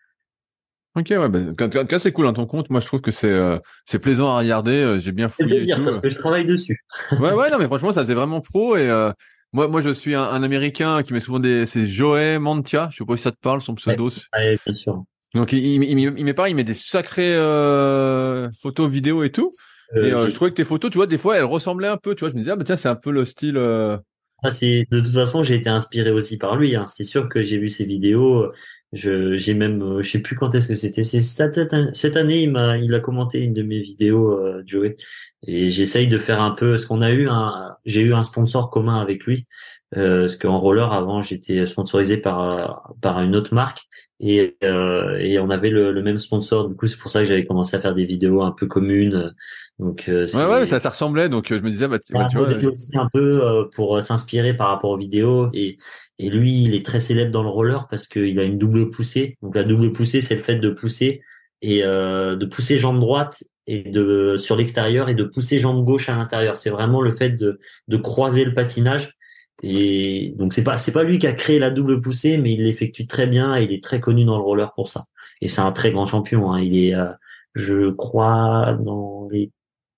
[SPEAKER 1] Ok, ouais, bah, en tout cas, c'est cool, hein, ton compte. Moi, je trouve que c'est euh, c'est plaisant à regarder. Euh, j'ai bien fouillé.
[SPEAKER 2] C'est plaisir parce que je travaille dessus.
[SPEAKER 1] ouais, ouais, non, mais franchement, ça faisait vraiment pro. Et euh, moi, moi, je suis un, un, Américain qui met souvent des. C'est Joey Mantia. Je sais pas si ça te parle, son pseudo.
[SPEAKER 2] Ouais, bien sûr.
[SPEAKER 1] Donc, il, il, il, met pas, il met des sacrées photos, vidéos et tout. et je trouvais que tes photos, tu vois, des fois, elles ressemblaient un peu. Tu vois, je me disais, ah, bah, tiens, c'est un peu le style.
[SPEAKER 2] Ah, de toute façon, j'ai été inspiré aussi par lui. Hein. C'est sûr que j'ai vu ses vidéos je j'ai même euh, je sais plus quand est-ce que c'était. C'est cette, année il m'a il a commenté une de mes vidéos euh, Joey et j'essaye de faire un peu ce qu'on a eu un j'ai eu un sponsor commun avec lui euh, parce qu'en roller avant j'étais sponsorisé par euh, par une autre marque et euh, et on avait le, le, même sponsor du coup c'est pour ça que j'avais commencé à faire des vidéos un peu communes donc
[SPEAKER 1] ouais ouais ça ça ressemblait donc je me disais bah, bah tu vois
[SPEAKER 2] aussi un peu pour s'inspirer par rapport aux vidéos et et lui, il est très célèbre dans le roller parce qu'il a une double poussée. Donc la double poussée, c'est le fait de pousser et euh, de pousser jambe droite et de sur l'extérieur et de pousser jambe gauche à l'intérieur. C'est vraiment le fait de, de croiser le patinage. Et donc c'est pas c'est pas lui qui a créé la double poussée, mais il l'effectue très bien et il est très connu dans le roller pour ça. Et c'est un très grand champion. Hein. Il est, euh, je crois, dans les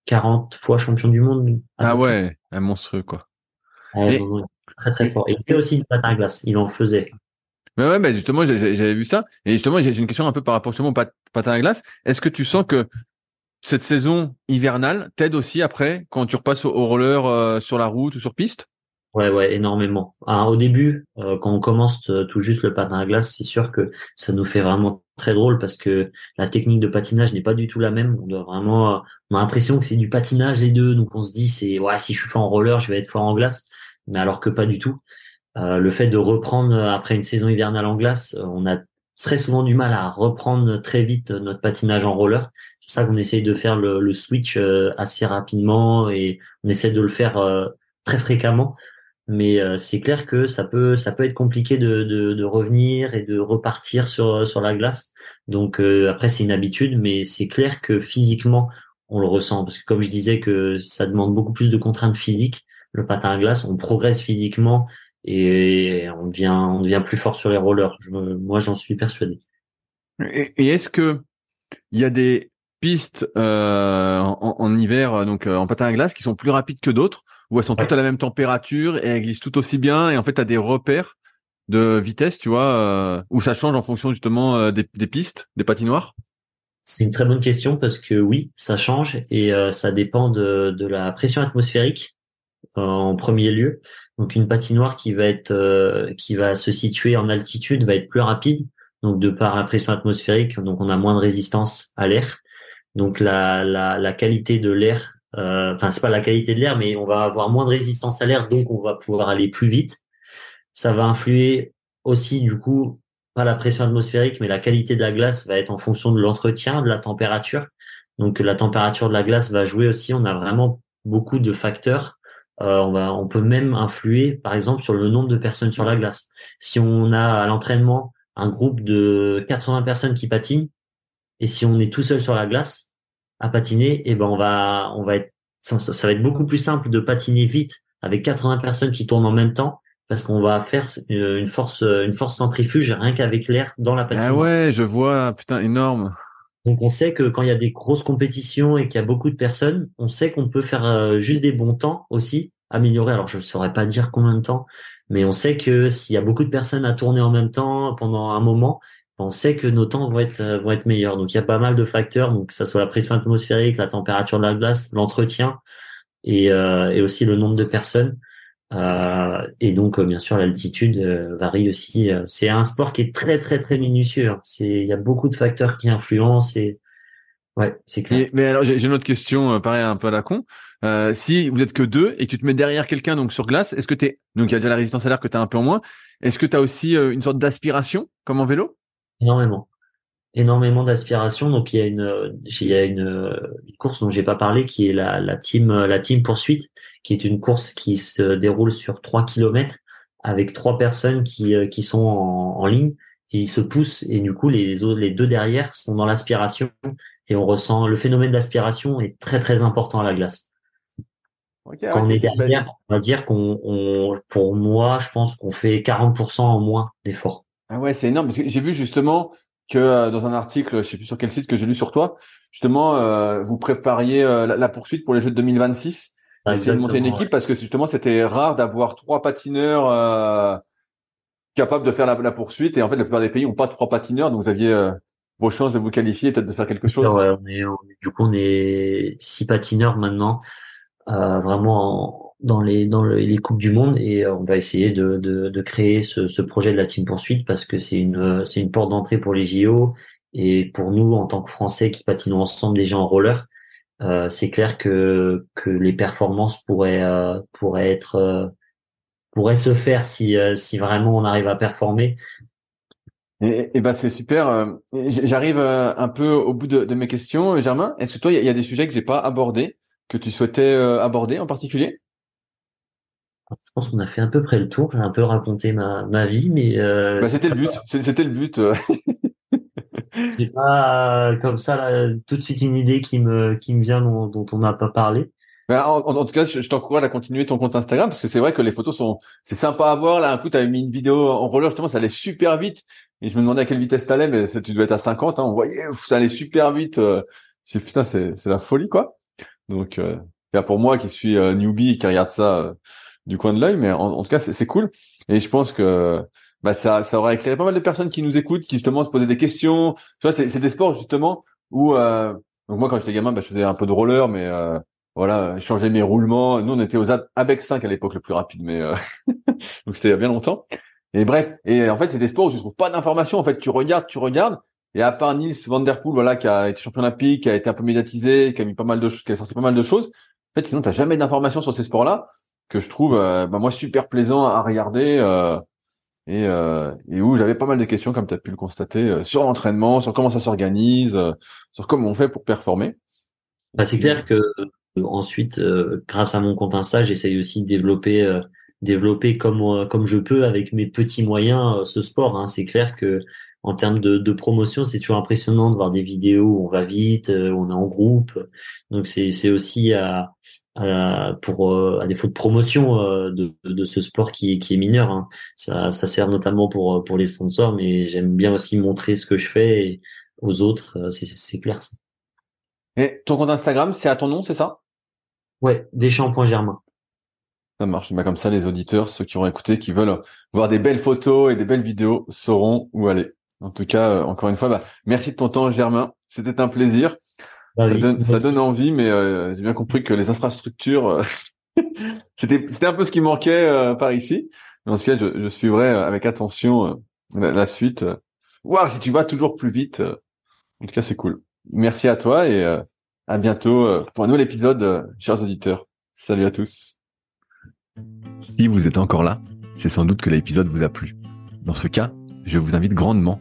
[SPEAKER 2] 40 fois champion du monde.
[SPEAKER 1] Ah ouais, un monstrueux quoi.
[SPEAKER 2] très très fort. Et il fait aussi du patin à glace. Il en faisait.
[SPEAKER 1] Ouais, ouais, bah justement, j'avais vu ça. Et justement, j'ai une question un peu par rapport justement au patin à glace. Est-ce que tu sens que cette saison hivernale t'aide aussi après quand tu repasses au, roller euh, sur la route ou sur piste?
[SPEAKER 2] Ouais, ouais, énormément. au début, euh, quand on commence euh, tout juste le patin à glace, c'est sûr que ça nous fait vraiment très drôle parce que la technique de patinage n'est pas du tout la même. On doit vraiment, on a l'impression que c'est du patinage les deux, donc on se dit c'est ouais si je suis fort en roller, je vais être fort en glace, mais alors que pas du tout. le fait de reprendre après une saison hivernale en glace, on a très souvent du mal à reprendre très vite notre patinage en roller ça qu'on essaye de faire le, le, switch euh, assez rapidement et on essaie de le faire euh, très fréquemment. Mais euh, c'est clair que ça peut ça peut être compliqué de, de, de revenir et de repartir sur sur la glace. Donc après c'est une habitude, mais c'est clair que physiquement on le ressent parce que comme je disais que ça demande beaucoup plus de contraintes physiques. Le patin à glace, on progresse physiquement et on devient on devient plus fort sur les rollers. moi j'en suis persuadé.
[SPEAKER 1] Et, est-ce que il y a des pistes euh, en, hiver, euh, donc euh, en patin à glace, qui sont plus rapides que d'autres, où elles sont toutes à la même température et elles glissent tout aussi bien. Et en fait, tu as des repères de vitesse, tu vois, où ça change en fonction justement des, pistes, des patinoires.
[SPEAKER 2] C'est une très bonne question parce que oui, ça change et ça dépend de, de, la pression atmosphérique en premier lieu. Donc une patinoire qui va être qui va se situer en altitude va être plus rapide. Donc de par la pression atmosphérique, donc on a moins de résistance à l'air donc la, la, la qualité de l'air, euh, enfin c'est pas la qualité de l'air, mais on va avoir moins de résistance à l'air, donc on va pouvoir aller plus vite. Ça va influer aussi du coup pas la pression atmosphérique, mais la qualité de la glace va être en fonction de l'entretien, de la température. Donc la température de la glace va jouer aussi. On a vraiment beaucoup de facteurs. Euh, on, va, on peut même influer, par exemple, sur le nombre de personnes sur la glace. Si on a à l'entraînement un groupe de 80 personnes qui patinent, et si on est tout seul sur la glace à patiner, et eh ben on va on va être ça, va être beaucoup plus simple de patiner vite avec 80 personnes qui tournent en même temps parce qu'on va faire une force une force centrifuge rien qu'avec l'air dans la patine.
[SPEAKER 1] Ah ouais, je vois, putain, énorme.
[SPEAKER 2] Donc on sait que quand il y a des grosses compétitions et qu'il y a beaucoup de personnes, on sait qu'on peut faire euh, juste des bons temps aussi, améliorer. Alors je ne saurais pas dire combien de temps, mais on sait que s'il y a beaucoup de personnes à tourner en même temps pendant un moment, on sait que nos temps vont être euh, vont être meilleurs. Donc il y a pas mal de facteurs, donc que ça soit la pression atmosphérique, la température de la glace, l'entretien et, euh, et aussi le nombre de personnes. Euh, et donc bien sûr l'altitude varie aussi. C'est un sport qui est très très très minutieux. Hein. C'est il y a beaucoup de facteurs qui influencent ouais c'est clair.
[SPEAKER 1] mais alors j'ai une autre question, pareil un peu à la con. si vous êtes que deux et que tu te mets derrière quelqu'un donc sur glace, est-ce que t'es donc il y a déjà la résistance à l'air que tu as un peu en moins. Est-ce que tu as aussi une sorte d'aspiration comme en vélo?
[SPEAKER 2] Énormément. Énormément d'aspiration. Donc il y a une, il y a une, course dont j'ai pas parlé qui est la, la team, la team poursuite, qui est une course qui se déroule sur 3 kilomètres avec trois personnes qui, qui sont en, en ligne et ils se poussent et du coup les les deux derrière sont dans l'aspiration et on ressent le phénomène d'aspiration est très très important à la glace. Quand on est derrière, on va dire qu'on, on, pour moi, je pense qu'on fait 40% en moins d'efforts.
[SPEAKER 1] Ah ouais, c'est énorme parce que j'ai vu justement que euh, dans un article, je sais plus sur quel site que j'ai lu sur toi, justement, euh, vous prépariez euh, la, poursuite pour les Jeux de 2026. Ah, de monter une équipe parce que justement, c'était rare d'avoir trois patineurs capables de faire la, poursuite. Et en fait, la plupart des pays n'ont pas trois patineurs, donc vous aviez vos chances de vous qualifier, peut-être de faire quelque chose.
[SPEAKER 2] Ouais, on est, du coup, on est six patineurs maintenant, vraiment en dans les dans les coupes du monde et euh, on va essayer de, de, de créer ce, ce, projet de la team poursuite parce que c'est une c'est une porte d'entrée pour les JO et pour nous en tant que Français qui patinons ensemble déjà en roller euh, c'est clair que que les performances pourraient euh, pourraient être euh, pourraient se faire si si vraiment on arrive à performer
[SPEAKER 1] et, ben c'est super. J'arrive un peu au bout de, de mes questions, Germain. Est-ce que toi, il y, y, a des sujets que j'ai pas abordés que tu souhaitais aborder en particulier?
[SPEAKER 2] Je pense qu'on a fait à peu près le tour. J'ai un peu raconté ma, ma vie, mais euh,
[SPEAKER 1] bah, c'était le but. C'était le but.
[SPEAKER 2] J'ai pas comme ça là, tout de suite une idée qui me qui me vient dont, dont on n'a pas parlé.
[SPEAKER 1] Bah, en, en, tout cas, je, t'encourage à continuer ton compte Instagram parce que c'est vrai que les photos sont c'est sympa à voir. Là, un coup, tu avais mis une vidéo en roller justement, ça allait super vite. Et je me demandais à quelle vitesse t'allais, mais tu devais être à 50. Hein, on voyait, ça allait super vite. Euh, c'est putain, c'est c'est la folie quoi. Donc, euh, pour moi qui suis euh, newbie qui regarde ça du coin de l'œil, mais en, tout cas, c'est cool. Et je pense que bah, ça, ça aura éclairé pas mal de personnes qui nous écoutent, qui justement se posaient des questions. Tu vois, c'est des sports justement où euh, donc moi quand j'étais gamin, bah, je faisais un peu de roller, mais euh, voilà, je changeais mes roulements. Nous, on était aux Abex 5 à l'époque le plus rapide, mais euh, donc c'était bien longtemps. Et bref, et en fait, c'est des sports où tu trouves pas d'informations. En fait, tu regardes, tu regardes, et à part Nils Van Der Poel, voilà, qui a été champion olympique, qui a été un peu médiatisé, qui a mis pas mal de choses, qui a sorti pas mal de choses. En fait, sinon, t'as jamais d'informations sur ces sports-là que je trouve, euh, bah, moi, super plaisant à regarder. Euh, et, euh, et où j'avais pas mal de questions, comme tu as pu le constater, euh, sur l'entraînement, sur comment ça s'organise, euh, sur comment on fait pour performer.
[SPEAKER 2] Bah, c'est clair que ensuite, grâce à mon compte Insta, j'essaye aussi de développer, développer comme comme je peux avec mes petits moyens ce sport. Hein. C'est clair que en termes de, de promotion, c'est toujours impressionnant de voir des vidéos où on va vite, on est en groupe. Donc c'est c'est aussi à euh, pour euh, à défaut de promotion euh, de, de, ce sport qui est qui est mineur. Hein. Ça, ça sert notamment pour pour les sponsors, mais j'aime bien aussi montrer ce que je fais aux autres. C'est c'est clair. Ça.
[SPEAKER 1] Et ton compte Instagram, c'est à ton nom, c'est ça?
[SPEAKER 2] Ouais, Deschamps.germain.
[SPEAKER 1] Ça marche. Bah, comme ça, les auditeurs, ceux qui ont écouté, qui veulent voir des belles photos et des belles vidéos, sauront où aller. En tout cas, encore une fois, bah, merci de ton temps, Germain. C'était un plaisir. Ça, donne, ça donne envie, mais euh, j'ai bien compris que les infrastructures, euh, c'était c'était un peu ce qui manquait euh, par ici. Mais en tout cas, je, je suivrai avec attention la, suite. Waouh, si tu vas toujours plus vite. en tout cas, c'est cool. Merci à toi et à bientôt pour un nouvel épisode, chers auditeurs. Salut à tous. Si vous êtes encore là, c'est sans doute que l'épisode vous a plu. Dans ce cas, je vous invite grandement